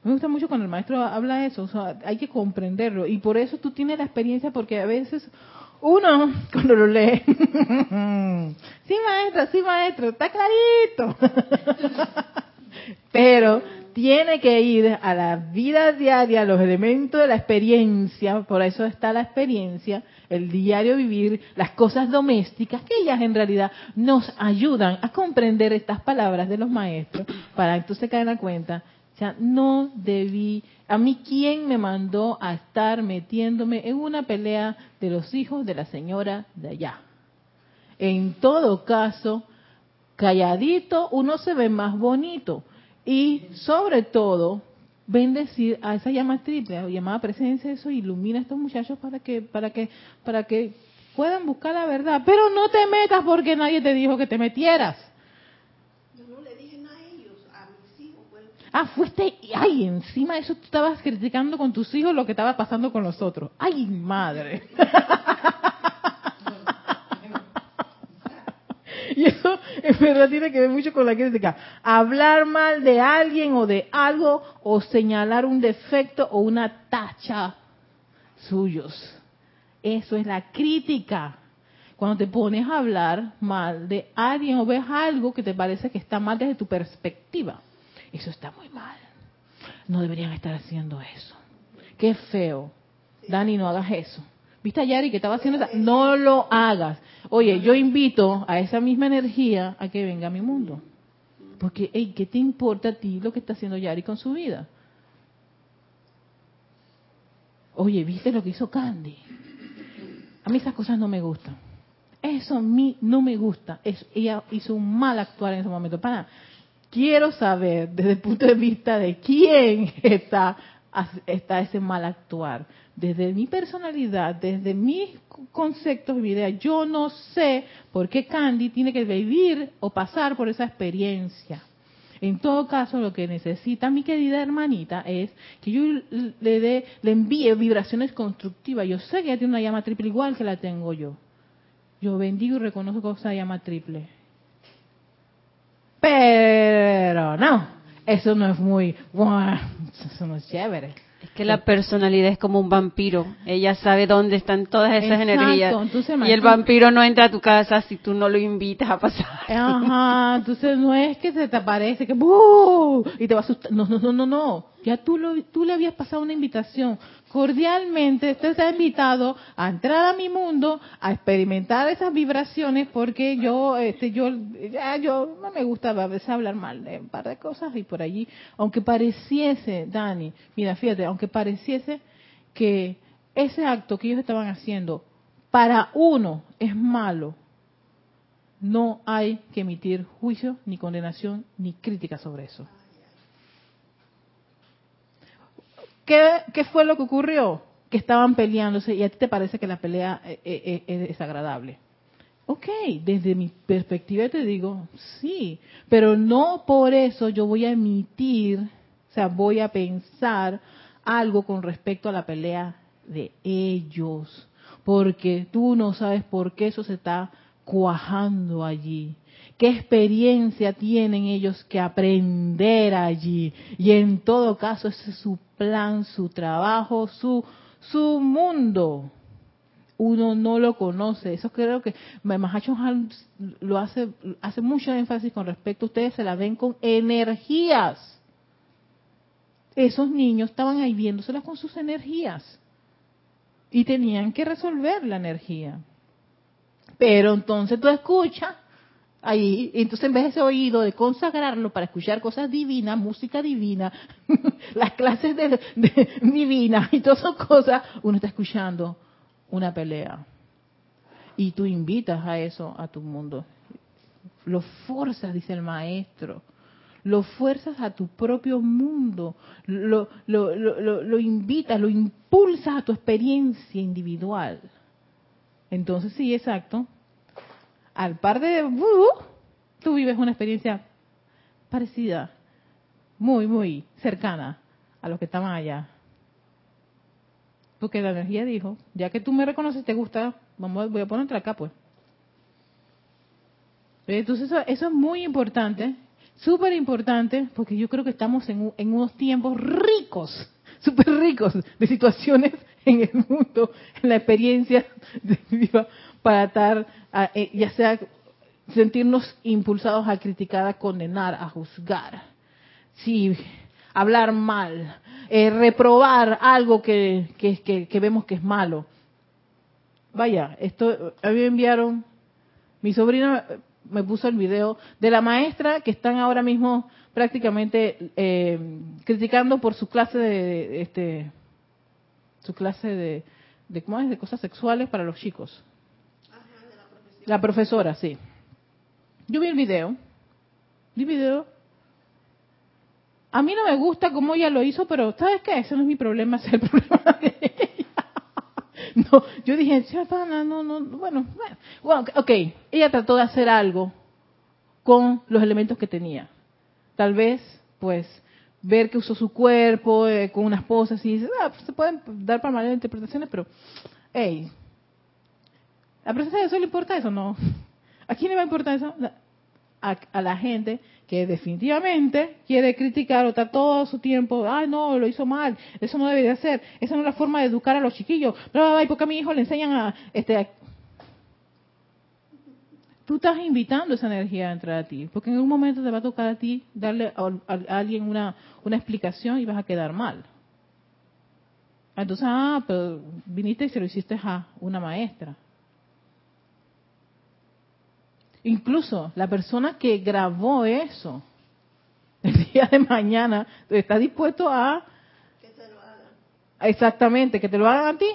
Me gusta mucho cuando el maestro habla de eso, o sea, hay que comprenderlo. Y por eso tú tienes la experiencia, porque a veces uno, cuando lo lee, sí maestro, sí maestro, está clarito. Pero tiene que ir a la vida diaria, a los elementos de la experiencia, por eso está la experiencia, el diario vivir, las cosas domésticas, que ellas en realidad nos ayudan a comprender estas palabras de los maestros, para entonces caer en la cuenta O sea, no debí. A mí, ¿quién me mandó a estar metiéndome en una pelea de los hijos de la señora de allá? En todo caso, calladito uno se ve más bonito. Y sobre todo, bendecir a esa llama triple, llamada presencia, eso ilumina a estos muchachos para que, para que, para que puedan buscar la verdad. Pero no te metas porque nadie te dijo que te metieras. Yo no le dije nada a ellos, a mis hijos. Pues. Ah, fuiste, ay, encima de eso tú estabas criticando con tus hijos lo que estaba pasando con los otros. Ay, madre. Y eso en verdad tiene que ver mucho con la crítica. Hablar mal de alguien o de algo o señalar un defecto o una tacha suyos. Eso es la crítica. Cuando te pones a hablar mal de alguien o ves algo que te parece que está mal desde tu perspectiva. Eso está muy mal. No deberían estar haciendo eso. Qué feo. Dani, no hagas eso. ¿Viste a Yari que estaba haciendo eso? No lo hagas. Oye, yo invito a esa misma energía a que venga a mi mundo. Porque, hey, ¿qué te importa a ti lo que está haciendo Yari con su vida? Oye, ¿viste lo que hizo Candy? A mí esas cosas no me gustan. Eso a mí no me gusta. Es, ella hizo un mal actuar en ese momento. Para, quiero saber desde el punto de vista de quién está, está ese mal actuar. Desde mi personalidad, desde mis conceptos y ideas, yo no sé por qué Candy tiene que vivir o pasar por esa experiencia. En todo caso, lo que necesita mi querida hermanita es que yo le dé, le envíe vibraciones constructivas. Yo sé que ella tiene una llama triple igual que la tengo yo. Yo bendigo y reconozco esa llama triple. Pero no, eso no es muy, eso no es chévere. Es que la personalidad es como un vampiro. Ella sabe dónde están todas esas Exacto, energías. entonces, y el vampiro no entra a tu casa si tú no lo invitas a pasar. Ajá, entonces no es que se te aparece que ¡buh! y te va a asustar. No, no, no, no, no. Ya tú, lo, le habías pasado una invitación. Cordialmente, usted está invitado a entrar a mi mundo, a experimentar esas vibraciones, porque yo, este, yo, ya, yo no me gusta a veces hablar mal de un par de cosas y por allí, aunque pareciese, Dani, mira, fíjate, aunque pareciese que ese acto que ellos estaban haciendo para uno es malo, no hay que emitir juicio, ni condenación, ni crítica sobre eso. ¿Qué, fue lo que ocurrió? Que estaban peleándose y a ti te parece que la pelea eh, eh, eh, es desagradable. Ok, desde mi perspectiva te digo, sí, pero no por eso yo voy a emitir, o sea, voy a pensar algo con respecto a la pelea de ellos, porque tú no sabes por qué eso se está cuajando allí. ¿Qué experiencia tienen ellos que aprender allí? Y en todo caso, ese es su plan, su trabajo, su, su mundo. Uno no lo conoce. Eso creo que Mahacho lo hace, hace mucho énfasis con respecto. Ustedes se la ven con energías. Esos niños estaban ahí viéndoselas con sus energías. Y tenían que resolver la energía. Pero entonces tú escuchas ahí, entonces en vez de ese oído de consagrarlo para escuchar cosas divinas, música divina, las clases de, de divinas y todas esas cosas, uno está escuchando una pelea. Y tú invitas a eso a tu mundo. Lo forzas, dice el maestro. Lo fuerzas a tu propio mundo. Lo, lo, lo, lo invitas, lo impulsas a tu experiencia individual. Entonces, sí, exacto. Al par de tú vives una experiencia parecida, muy, muy cercana a los que estaban allá. Porque la energía dijo, ya que tú me reconoces, te gusta, vamos, voy a ponerte acá, pues. Entonces eso, eso es muy importante, súper importante, porque yo creo que estamos en, en unos tiempos ricos, súper ricos de situaciones en el mundo, en la experiencia de para estar, eh, ya sea sentirnos impulsados a criticar, a condenar, a juzgar. Sí, hablar mal, eh, reprobar algo que- que vemos que es malo. Vaya, esto, a mí me enviaron, mi sobrina me puso el video de la maestra que están ahora mismo prácticamente eh, criticando por su clase de, este su clase de, de cómo es de cosas sexuales para los chicos. La profesora, sí. Yo vi el video. Vi video. A mí no me gusta cómo ella lo hizo, pero ¿sabes qué? Ese no es mi problema, es el problema de ella. No, yo dije, no, no, no, bueno, bueno, ok, ella trató de hacer algo con los elementos que tenía. Tal vez, pues, ver que usó su cuerpo eh, con unas poses y ah, pues, se pueden dar para malas interpretaciones, pero, hey, ¿a presencia de eso le importa eso? No. ¿A quién le va a importar eso? A, la gente que definitivamente quiere criticar o estar todo su tiempo, ay no, lo hizo mal, eso no debería ser, esa no es la forma de educar a los chiquillos, ¿y por qué a mi hijo le enseñan a, este, tú estás invitando esa energía a entrar a ti, porque en un momento te va a tocar a ti darle a, alguien una, una explicación y vas a quedar mal. Entonces, ah, pero viniste y se lo hiciste a una maestra. Incluso la persona que grabó eso, el día de mañana, está dispuesto a... Que te lo hagan. Exactamente, que te lo hagan a ti.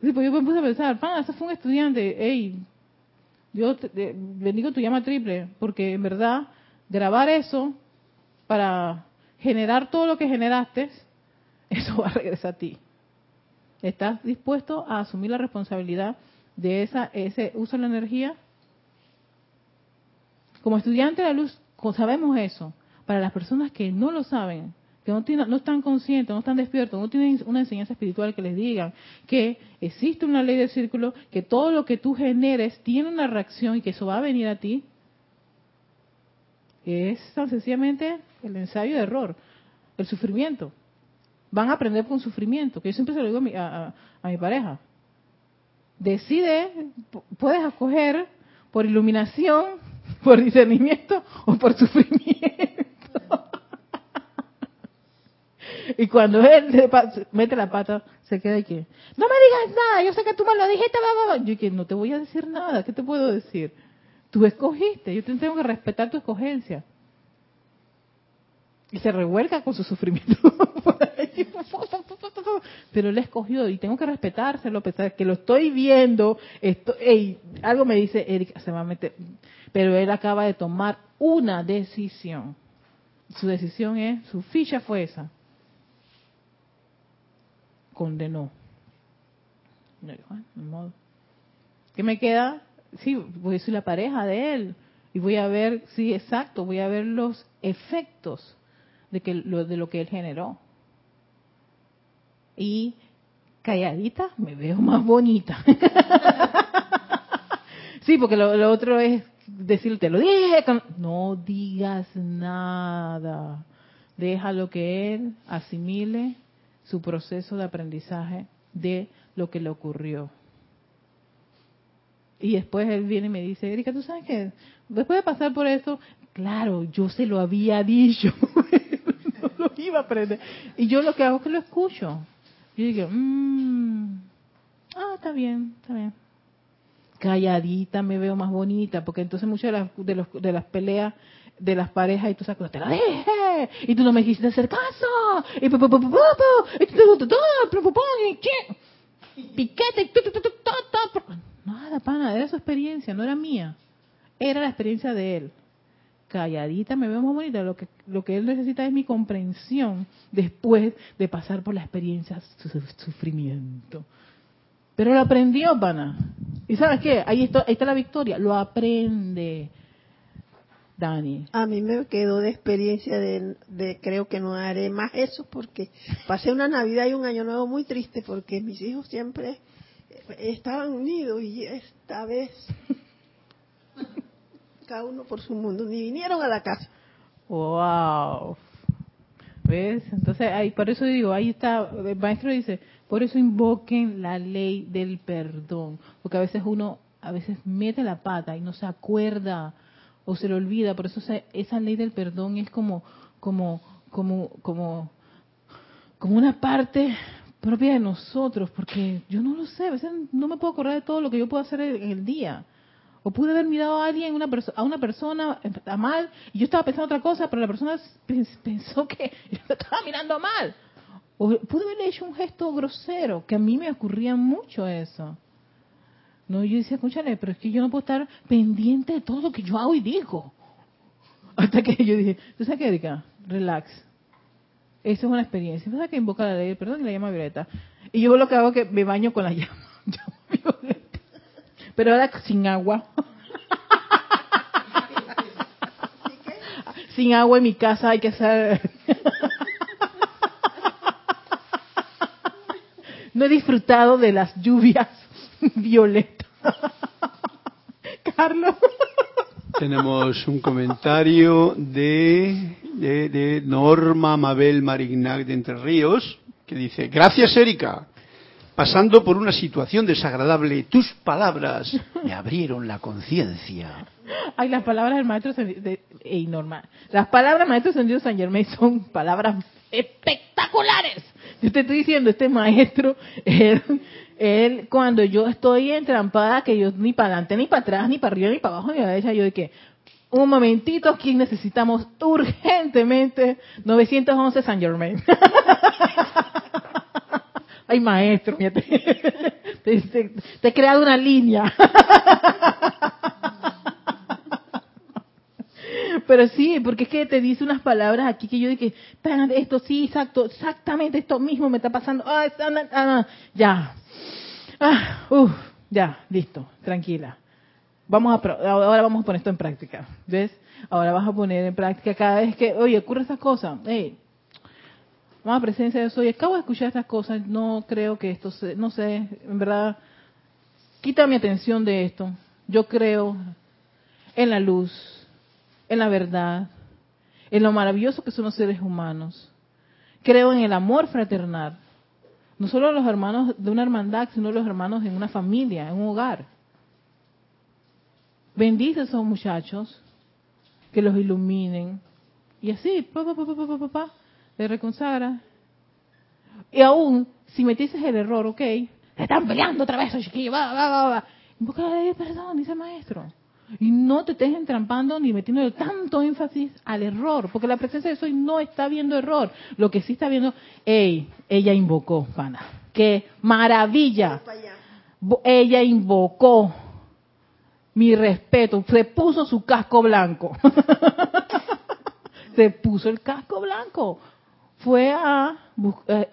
Sí, pues yo me puse a pensar, pana, ese fue un estudiante, hey, Dios te, bendigo tu llama triple, porque en verdad grabar eso para generar todo lo que generaste, eso va a regresar a ti. ¿Estás dispuesto a asumir la responsabilidad de esa, ese uso de la energía? Como estudiante de la luz, sabemos eso. Para las personas que no lo saben, que no, tienen, no están conscientes, no están despiertos, no tienen una enseñanza espiritual que les digan que existe una ley del círculo, que todo lo que tú generes tiene una reacción y que eso va a venir a ti, es tan sencillamente el ensayo de error, el sufrimiento. Van a aprender con sufrimiento, que yo siempre se lo digo a mi pareja decide, puedes escoger por iluminación, por discernimiento o por sufrimiento. y cuando él mete la pata, se queda aquí. No me digas nada, yo sé que tú me lo dijiste, Yo que no te voy a decir nada, ¿qué te puedo decir? Tú escogiste, yo tengo que respetar tu escogencia. Y se revuelca con su sufrimiento. pero él escogió y tengo que respetárselo, a que lo estoy viendo. Esto, algo me dice, Erika, se va a meter. Pero él acaba de tomar una decisión. Su decisión es, su ficha fue esa. Condenó. Ah, ¿Qué me queda? Sí, voy a ser la pareja de él. Y voy a ver, sí, exacto, voy a ver los efectos de, que, de lo que él generó y calladita me veo más bonita. sí, porque lo, otro es decirte, lo dije, no digas nada. Déjalo que él asimile su proceso de aprendizaje de lo que le ocurrió. Y después él viene y me dice, Erika, ¿tú sabes que después de pasar por esto, claro, yo se lo había dicho, no lo iba a aprender. Y yo lo que hago es que lo escucho. Y digo, mmm, ah, está bien, está bien. Calladita me veo más bonita, porque entonces muchas de las, de, los, de las peleas de las parejas y tú sacas, te la dije, y tú no me quisiste hacer caso, y y piquete, nada, pana, era su experiencia, no era mía, era la experiencia de él calladita me veo más bonita. Lo que, lo que él necesita es mi comprensión después de pasar por la experiencia sufrimiento. Pero lo aprendió, pana. ¿Y sabes qué? Ahí está, ahí está la victoria. Lo aprende, Dani. A mí me quedó de experiencia de, creo que no haré más eso porque pasé una Navidad y un Año Nuevo muy triste porque mis hijos siempre estaban unidos y esta vez cada uno por su mundo, ni vinieron a la casa. Wow. ¿Ves? Entonces, ahí, por eso digo, ahí está, el maestro dice, por eso invoquen la ley del perdón, porque a veces uno, a veces mete la pata y no se acuerda o se le olvida, por eso esa ley del perdón es como, como, como, como, como una parte propia de nosotros, porque yo no lo sé, a veces no me puedo acordar de todo lo que yo puedo hacer en el día O pude haber mirado a alguien, a una persona a mal, y yo estaba pensando otra cosa, pero la persona pens- pensó que yo estaba mirando mal. O pude haberle hecho un gesto grosero, que a mí me ocurría mucho eso. No, yo decía, escúchale, pero es que yo no puedo estar pendiente de todo lo que yo hago y digo. Hasta que yo dije, ¿tú sabes qué, Erika? Relax. Eso es una experiencia. ¿Sabes que invoca la ley perdón y la llama violeta? Y yo lo que hago es que me baño con la llama. Pero ahora sin agua. sin agua en mi casa hay que hacer... no he disfrutado de las lluvias violetas. Carlos. Tenemos un comentario de, de, de Norma Mabel Marignac de Entre Ríos, que dice, gracias Erika, pasando por una situación desagradable, tus palabras me abrieron la conciencia. Ay, las palabras del maestro de, ey. Las palabras maestro ascendido San Germain son palabras espectaculares. Yo te estoy diciendo, este maestro, él, cuando yo estoy entrampada, que yo ni para adelante, ni para atrás, ni para arriba, ni para abajo, ni para derecha, yo de que, un momentito, aquí necesitamos urgentemente 911 San Germain. Ay, maestro, te, te- he creado una línea. Pero sí, porque es que te dice unas palabras aquí que yo dije, "Espérate, esto sí, exacto, exactamente esto mismo me está pasando. Ah, está- ah, ah, ya. Ah, uf, ya, listo, tranquila. Vamos a ahora vamos a poner esto en práctica. ¿Ves? Ahora vas a poner en práctica cada vez que, oye, ocurre estas cosas. Hey, a presencia de soy. Acabo de escuchar estas cosas. No creo que esto se, no sé, en verdad, quita mi atención de esto. Yo creo en la luz, en la verdad, en lo maravilloso que son los seres humanos. Creo en el amor fraternal. No solo los hermanos de una hermandad, sino los hermanos en una familia, en un hogar. Bendice a esos muchachos, que los iluminen. Y así, pa, pa, pa, pa, pa, pa, pa, pa, le reconsagra. Y aún, si metiste el error, ok, se están peleando otra vez, chiquillo, va, va, va, va. Invoca la ley de perdón, dice el maestro. Y no te estés entrampando ni metiendo tanto énfasis al error, porque la presencia de soy no está viendo error. Lo que sí está viendo, ey, ella invocó, pana. ¡Qué maravilla! Ella invocó mi respeto, se puso su casco blanco. se puso el casco blanco. Fue eh, a,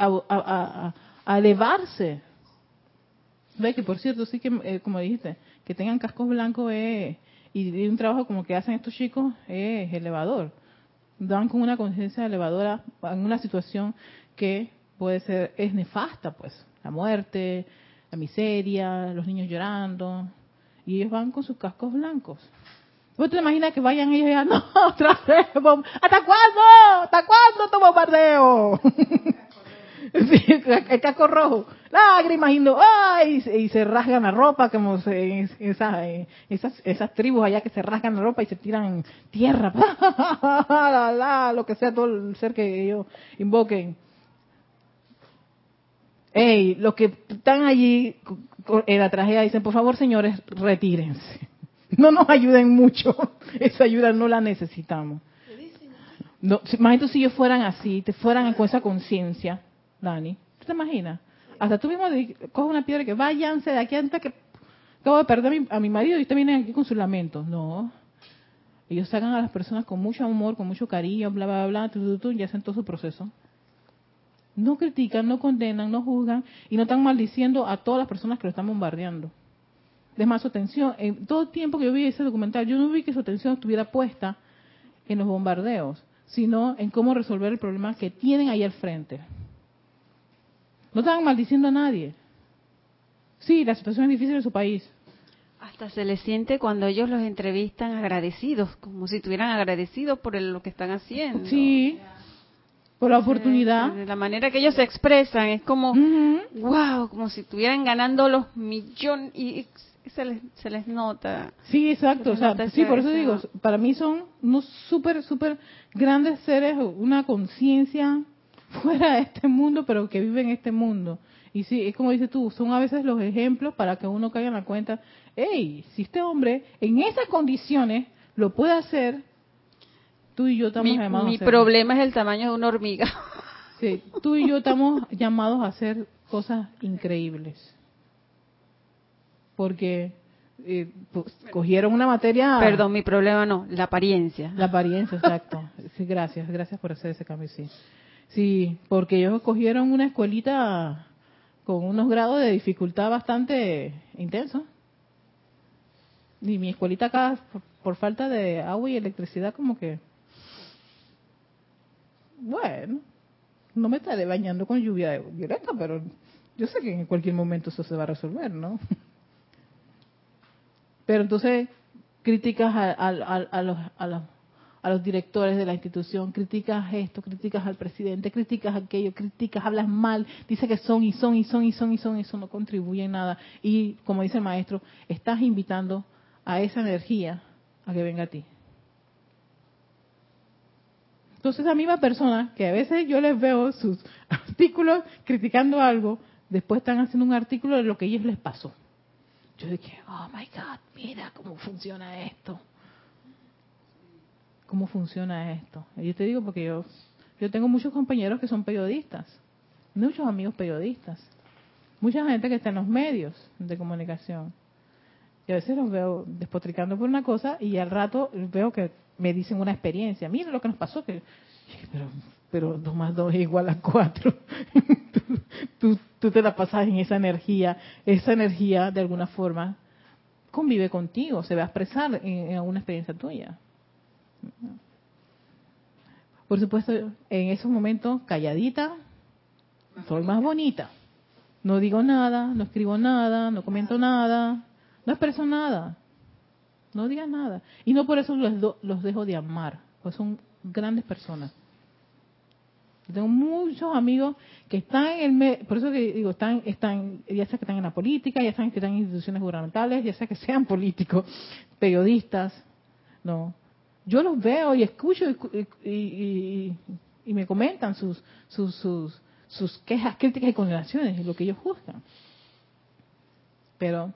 a- a- a- elevarse. Ve que por cierto, sí que, eh, como dijiste, que tengan cascos blancos y, y un trabajo como que hacen estos chicos es elevador. Dan con una conciencia elevadora en una situación que puede ser, es nefasta, pues. La muerte, la miseria, los niños llorando. Y ellos van con sus cascos blancos. ¿Vos te imaginas que vayan ellos ya, no, otra vez, ¿hasta cuándo? ¿Hasta cuándo tu bombardeo? El casco rojo, lágrimas y ¡ay! Y se- rasgan la ropa, como se- en esa- en esas, esas tribus allá que se rasgan la ropa y se tiran tierra, la, la, lo que sea, todo el ser que ellos invoquen. Ey, los que están allí en la tragedia dicen, por favor, señores, retírense. No nos ayuden mucho. Esa ayuda no la necesitamos. No, imagínate si ellos fueran así, te fueran con esa conciencia, Dani. ¿Tú te imaginas? Hasta tú mismo coges una piedra que váyanse de aquí antes que acabo de perder a mi, a mi marido y ustedes vienen aquí con sus lamentos. No. Ellos sacan a las personas con mucho amor, con mucho cariño, bla, bla, bla, tu, tu, tu, y hacen todo su proceso. No critican, no condenan, no juzgan y no están maldiciendo a todas las personas que lo están bombardeando. Es más, su atención, en todo el tiempo que yo vi ese documental, yo no vi que su atención estuviera puesta en los bombardeos, sino en cómo resolver el problema que tienen ahí al frente. No estaban maldiciendo a nadie. Sí, la situación es difícil en su país. Hasta se les siente cuando ellos los entrevistan agradecidos, como si estuvieran agradecidos por lo que están haciendo. Sí, por la oportunidad. De la manera que ellos se expresan, es como, wow, como si estuvieran ganando los millones y se les, se les nota. Sí, exacto. O sea, sí, por eso digo, para mí son unos súper, súper grandes seres, una conciencia fuera de este mundo, pero que vive en este mundo. Y sí, es como dices tú, son a veces los ejemplos para que uno caiga en la cuenta, hey, si este hombre en esas condiciones lo puede hacer, tú y yo estamos Mi, llamados mi a hacerlo. problema es el tamaño de una hormiga. Sí, tú y yo estamos llamados a hacer cosas increíbles. Porque eh, pues, cogieron una materia... Perdón, mi problema no, la apariencia. La apariencia, exacto. Sí, gracias, gracias por hacer ese cambio, sí. Sí, porque ellos cogieron una escuelita con unos grados de dificultad bastante intensos. Y mi escuelita acá, por, por falta de agua y electricidad, como que... Bueno, no me estaré bañando con lluvia violeta, pero yo sé que en cualquier momento eso se va a resolver, ¿no? Pero entonces criticas a, a- a- los, los, a los directores de la institución, criticas esto, criticas al presidente, criticas aquello, criticas, hablas mal, dice que son y son y son y son y son, eso no contribuye en nada. Y como dice el maestro, estás invitando a esa energía a que venga a ti. Entonces, esa misma persona, que a veces yo les veo sus artículos criticando algo, después están haciendo un artículo de lo que ellos les pasó. Yo dije, oh my God, mira cómo funciona esto. ¿Cómo funciona esto? Y yo te digo porque yo, yo tengo muchos compañeros que son periodistas, muchos amigos periodistas, mucha gente que está en los medios de comunicación. Y a veces los veo despotricando por una cosa y al rato veo que me dicen una experiencia. Mira lo que nos pasó, que pero, pero 2 más 2 es igual a 4. tú, tú, te la pasas en esa energía. Esa energía, de alguna forma, convive contigo, se va a expresar en, en alguna experiencia tuya. Por supuesto, en esos momentos, calladita, soy más bonita. No digo nada, no escribo nada, no comento nada, no expreso nada. No digas nada. Y no por eso los, los dejo de amar, pues son grandes personas. Tengo muchos amigos que están en el por eso que digo, están, están, ya sea que están en la política, ya sea que están en instituciones gubernamentales, ya sea que sean políticos, periodistas, no. Yo los veo y escucho y, y- y- y me comentan sus, sus, sus, sus quejas, críticas y condenaciones, lo que ellos juzgan. Pero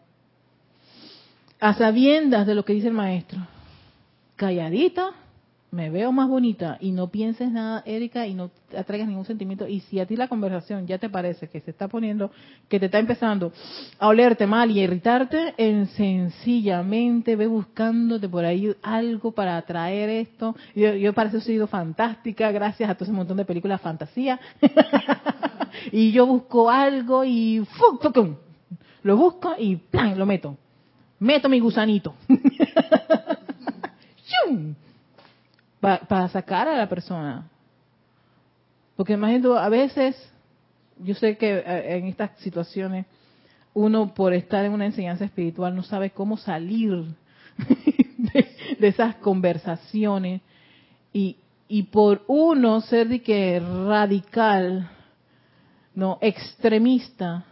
a sabiendas de lo que dice el maestro, calladita, me veo más bonita y no pienses nada, Erika, y no atraigas ningún sentimiento. Y si a ti la conversación ya te parece que se está poniendo, que te está empezando a olerte mal y a irritarte, en sencillamente ve buscándote por ahí algo para atraer esto. Yo, yo para eso he sido fantástica, gracias a todo ese montón de películas fantasía. y yo busco algo y ¡fu! ¡fu! ¡fu! lo busco y ¡plan! lo meto. Meto mi gusanito. ¡Chum! Pa- para sacar a la persona. Porque imagino, a veces, yo sé que eh, en estas situaciones, uno por estar en una enseñanza espiritual no sabe cómo salir de, de esas conversaciones y, y por uno ser de que radical, no extremista,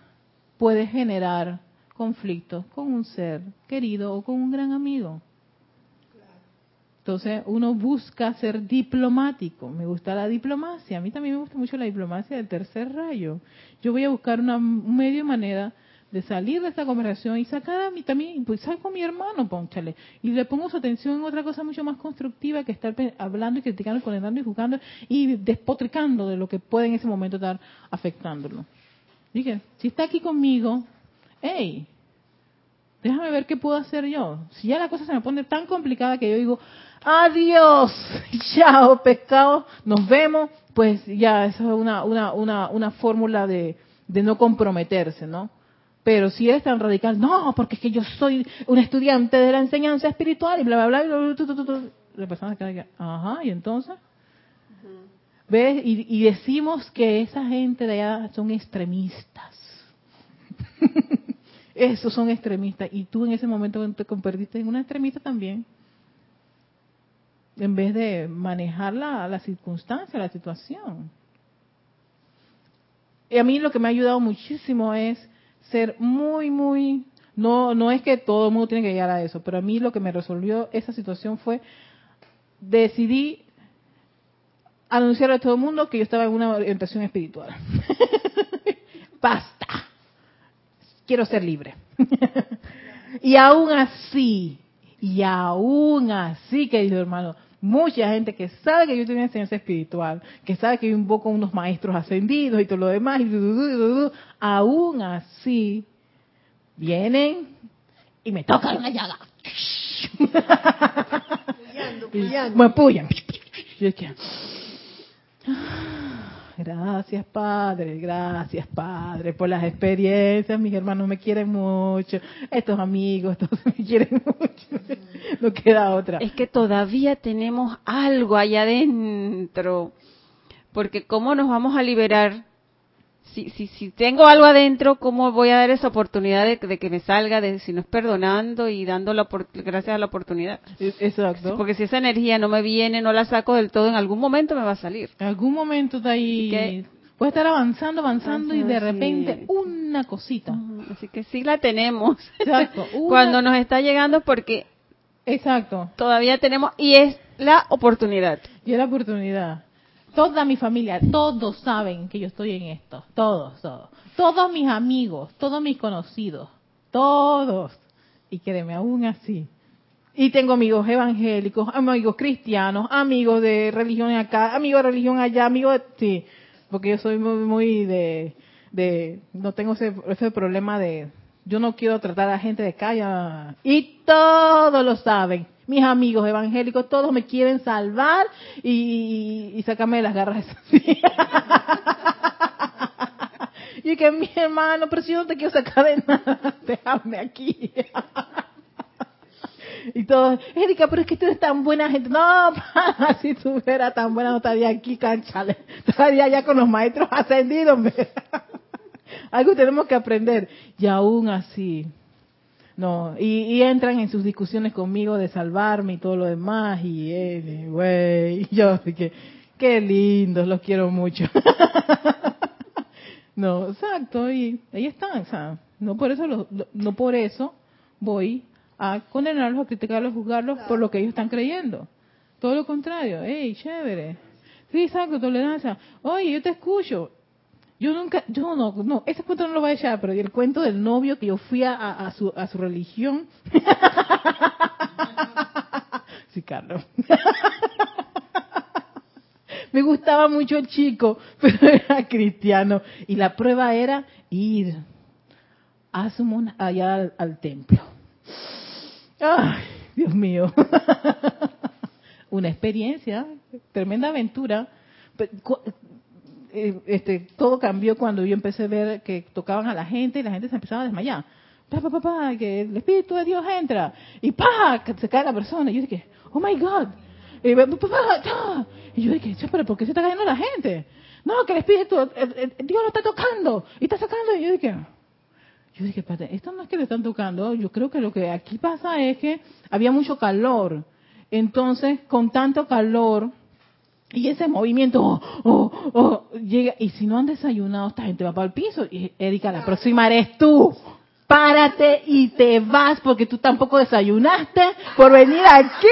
puede generar conflictos con un ser querido o con un gran amigo. Entonces uno busca ser diplomático. Me gusta la diplomacia. A mí también me gusta mucho la diplomacia del tercer rayo. Yo voy a buscar una, un medio manera de salir de esta conversación y sacar a mí también, pues saco a mi hermano, ponchale, y le pongo su atención en otra cosa mucho más constructiva que estar hablando y criticando condenando y juzgando y despotricando de lo que puede en ese momento estar afectándolo. Dije, si está aquí conmigo, hey, déjame ver qué puedo hacer yo. Si ya la cosa se me pone tan complicada que yo digo, adiós, chao, pescado, nos vemos, pues ya eso es una, una, una, una fórmula de, de no comprometerse, ¿no? Pero si eres tan radical, no, porque es que yo soy un estudiante de la enseñanza espiritual y bla, bla, bla, bla, tu, tu, tu. la persona que, ajá, y entonces, ¿ves? Y, y decimos que esa gente de allá son extremistas. Esos son extremistas. Y tú en ese momento te convertiste en una extremista también. En vez de manejar la, la circunstancia, la situación. Y a mí lo que me ha ayudado muchísimo es ser muy, muy... No, no es que todo el mundo tiene que llegar a eso, pero a mí lo que me resolvió esa situación fue decidí anunciarle a todo el mundo que yo estaba en una orientación espiritual. Basta. Quiero ser libre. y aún así, y aún así, querido hermano, mucha gente que sabe que yo tengo una enseñanza espiritual, que sabe que yo invoco a unos maestros ascendidos y todo lo demás, y du, aún así vienen y me tocan una llaga. Puyando, Y puyando. me apoyan. Yo es que, ah, Gracias, Padre, gracias, Padre, por las experiencias. Mis hermanos me quieren mucho. Estos amigos, todos me quieren mucho. No queda otra. Es que todavía tenemos algo allá adentro. Porque ¿cómo nos vamos a liberar? Si, si, si tengo algo adentro, ¿cómo voy a dar esa oportunidad de, de que me salga? De, si no es perdonando y dando la, gracias a la oportunidad. Exacto. Porque si esa energía no me viene, no la saco del todo, en algún momento me va a salir. En algún momento está ahí. Que- Puede estar avanzando, avanzando y de repente una cosita. Así que sí la tenemos. Exacto. una- Cuando nos está llegando porque Exacto. todavía tenemos y es la oportunidad. Y es la oportunidad. Toda mi familia, todos saben que yo estoy en esto. Todos, todos. Todos mis amigos, todos mis conocidos. Todos. Y créeme, aún así. Y tengo amigos evangélicos, amigos cristianos, amigos de religión acá, amigos de religión allá, amigos de... Sí, porque yo soy muy, muy de... de no tengo ese, ese problema de... Yo no quiero tratar a gente de calla. Y todos lo saben. Mis amigos evangélicos, todos me quieren salvar y, y sacarme de las garras. y que mi hermano, pero si yo no te quiero sacar de nada, déjame aquí. Y todos, Erika, pero es que tú eres tan buena gente. No, pana, si tú fueras tan buena, no estaría aquí, canchale. Estaría ya con los maestros ascendidos. Algo tenemos que aprender. Y aún así, no. Y, entran en sus discusiones conmigo de salvarme y todo lo demás. Y, güey, yo, así que, qué lindos, los quiero mucho. no, exacto. Y ahí están, o sea, no por eso, los- lo- no por eso voy a condenarlos, a criticarlos, a juzgarlos por lo que ellos están creyendo. Todo lo contrario, hey, chévere. Sí, exacto, tolerancia. Oye, yo te escucho. Yo nunca, yo no, no, ese cuento no lo voy a echar, pero el cuento del novio que yo fui a, a- su, a su religión. sí, Carlos. Me gustaba mucho el chico, pero era cristiano. Y la prueba era ir a su mona- allá al, al templo. Ay, Dios mío. Una experiencia, tremenda aventura. Eh, Este, todo cambió cuando yo empecé a ver que tocaban a la gente y la gente se empezaba a desmayar. Pa, pa, pa, pa, que el Espíritu de Dios entra. Y pa, se cae la persona. Y yo dije, oh my God. Y, pa, pa. Y yo dije, "Che, pero ¿por qué se está cayendo la gente? No, que el Espíritu, Dios lo está tocando. Y está sacando. Y yo dije, yo dije, espérate, esto no es que le están tocando, yo creo que lo que aquí pasa es que había mucho calor. Entonces, con tanto calor y ese movimiento, oh, oh, oh, llega, y si no han desayunado, esta gente va para el piso. Y Erika, la próxima eres tú. Párate y te vas porque tú tampoco desayunaste por venir aquí.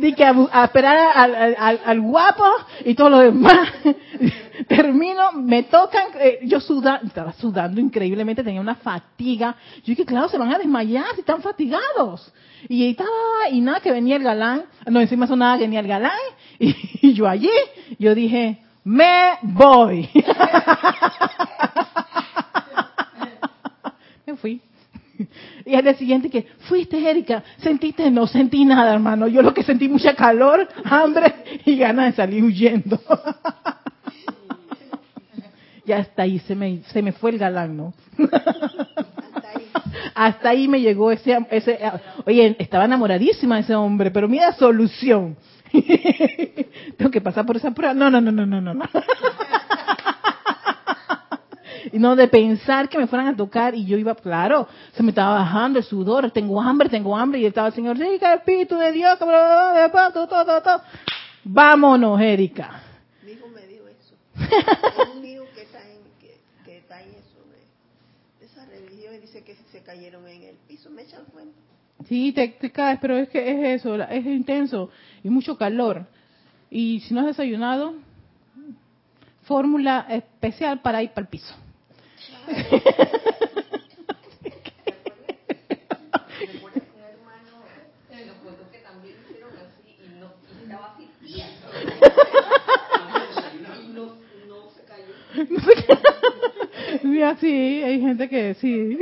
Di que a, esperar al, al- al- guapo y todo lo demás. Termino, me tocan, eh, yo suda, estaba sudando increíblemente, tenía una fatiga. Yo dije, claro, se van a desmayar si están fatigados. Y estaba, y nada, que venía el galán, no, encima eso nada, que venía el galán, y, yo allí, yo dije, me voy. me fui. Y al día siguiente que, fuiste Erika, sentiste, no sentí nada hermano, yo lo que sentí mucha calor, hambre y ganas de salir huyendo. y hasta ahí se me, se me fue el galán, ¿no? Hasta ahí. Hasta ahí me llegó ese, ese, oye, estaba enamoradísima de ese hombre, pero mira solución. Tengo que pasar por esa prueba. No, no, no, no, no, no. no. Y no de pensar que me fueran a tocar y yo iba, claro, se me estaba bajando el sudor, tengo hambre, tengo hambre, y estaba el Señor, Erika, Espíritu de Dios, todo, todo, todo. vámonos, Erika. Mi hijo me dijo eso. Un hijo que está en, que, que está en eso de esa religión y dice que se cayeron en el piso, me echan cuenta. Sí, te, te caes, pero es que es eso, es intenso y mucho calor. Y si no has desayunado, fórmula especial para ir para el piso. Mira, sí, hay gente que sí.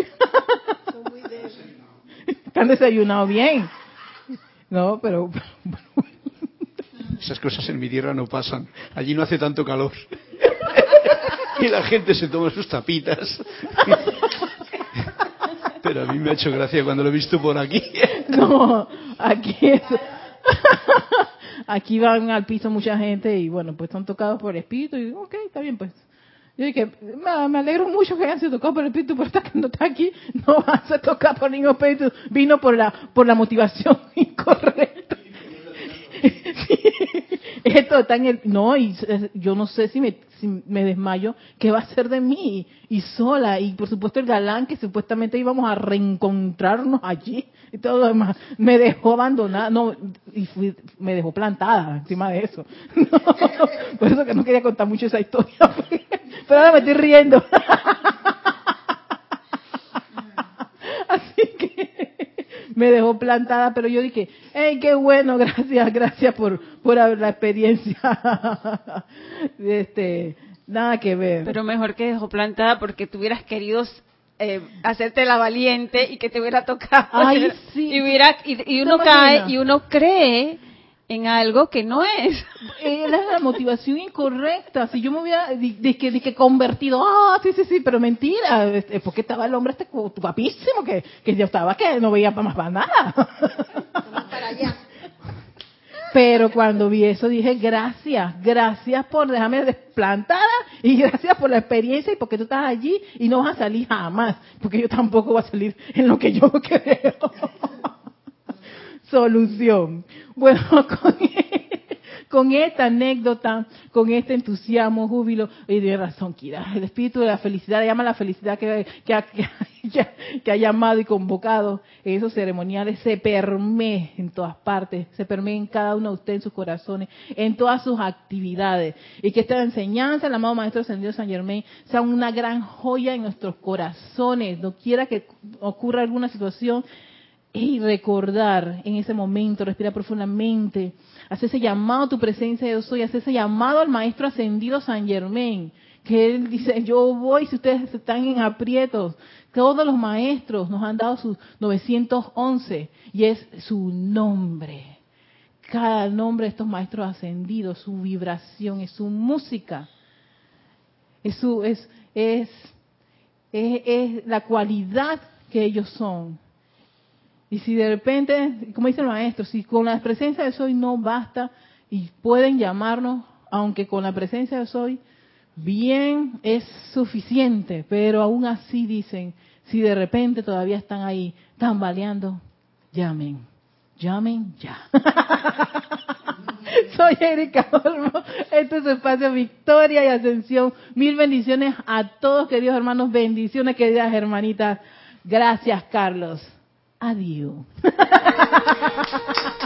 Han desayunado bien. No, pero Esas cosas en mi tierra no pasan. Allí no hace tanto calor. y la gente se toma sus tapitas. Pero a mí me ha hecho gracia cuando lo he visto por aquí. no, aquí es, aquí van al piso mucha gente y bueno, pues están tocados por el espíritu y ok, está bien pues. Yo dije, me, alegro mucho que hayan sido tocados por el espíritu, pero que no está aquí, no van a ser tocados por ningún espíritu. Vino por la, por la motivación incorrecta. Esto está en el, no, y yo no sé si me, si me desmayo, ¿qué va a ser de mí? Y sola, y por supuesto el galán que supuestamente íbamos a reencontrarnos allí, y todo lo demás, me dejó abandonada, no, y fui, me dejó plantada encima de eso. No, por eso que no quería contar mucho esa historia, pero ahora me estoy riendo. Así que me dejó plantada, pero yo dije, hey, qué bueno, gracias, gracias por, por haber la experiencia. Este, nada que ver. Pero mejor que dejó plantada porque tú hubieras querido eh, hacerte la valiente y que te hubiera tocado. Ay, sí. Y, hubiera, y, y uno ¿Te cae y uno cree en algo que no es. Era la motivación incorrecta. Si yo me hubiera di- di que, di que convertido, ah, sí, sí, sí, pero mentira, porque estaba el hombre este gu- guapísimo que, que yo estaba que no veía para más para nada. Vamos para allá. Pero cuando vi eso dije, gracias, gracias por dejarme desplantada y gracias por la experiencia y porque tú estás allí y no vas a salir jamás, porque yo tampoco voy a salir en lo que yo creo. Solución. Bueno, con, con esta anécdota, con este entusiasmo, júbilo, y de razón, Kira, el espíritu de la felicidad, llama la felicidad que ha llamado y convocado en esos ceremoniales, se permee en todas partes, se permee en cada uno de ustedes, en sus corazones, en todas sus actividades, y que esta enseñanza, el amado Maestro Ascendido San Germain, sea una gran joya en nuestros corazones, no quiera que ocurra alguna situación, y recordar en ese momento, respirar profundamente, hacer ese llamado a tu presencia yo soy, hacer ese llamado al Maestro Ascendido San Germain, que él dice, yo voy si ustedes están en aprietos. Todos los maestros nos han dado sus 911 y es su nombre. Cada nombre de estos maestros ascendidos, su vibración, es su música, es su, es, es, es, es la cualidad que ellos son. Y si de repente, como dice el maestro, si con la presencia de soy no basta y pueden llamarnos, aunque con la presencia de soy bien es suficiente, pero aún así dicen, si de repente todavía están ahí tambaleando, llamen, llamen ya. Soy Erika Olmo, este es espacio Victoria y Ascensión. Mil bendiciones a todos, queridos hermanos, bendiciones, queridas hermanitas. Gracias, Carlos. Adiós.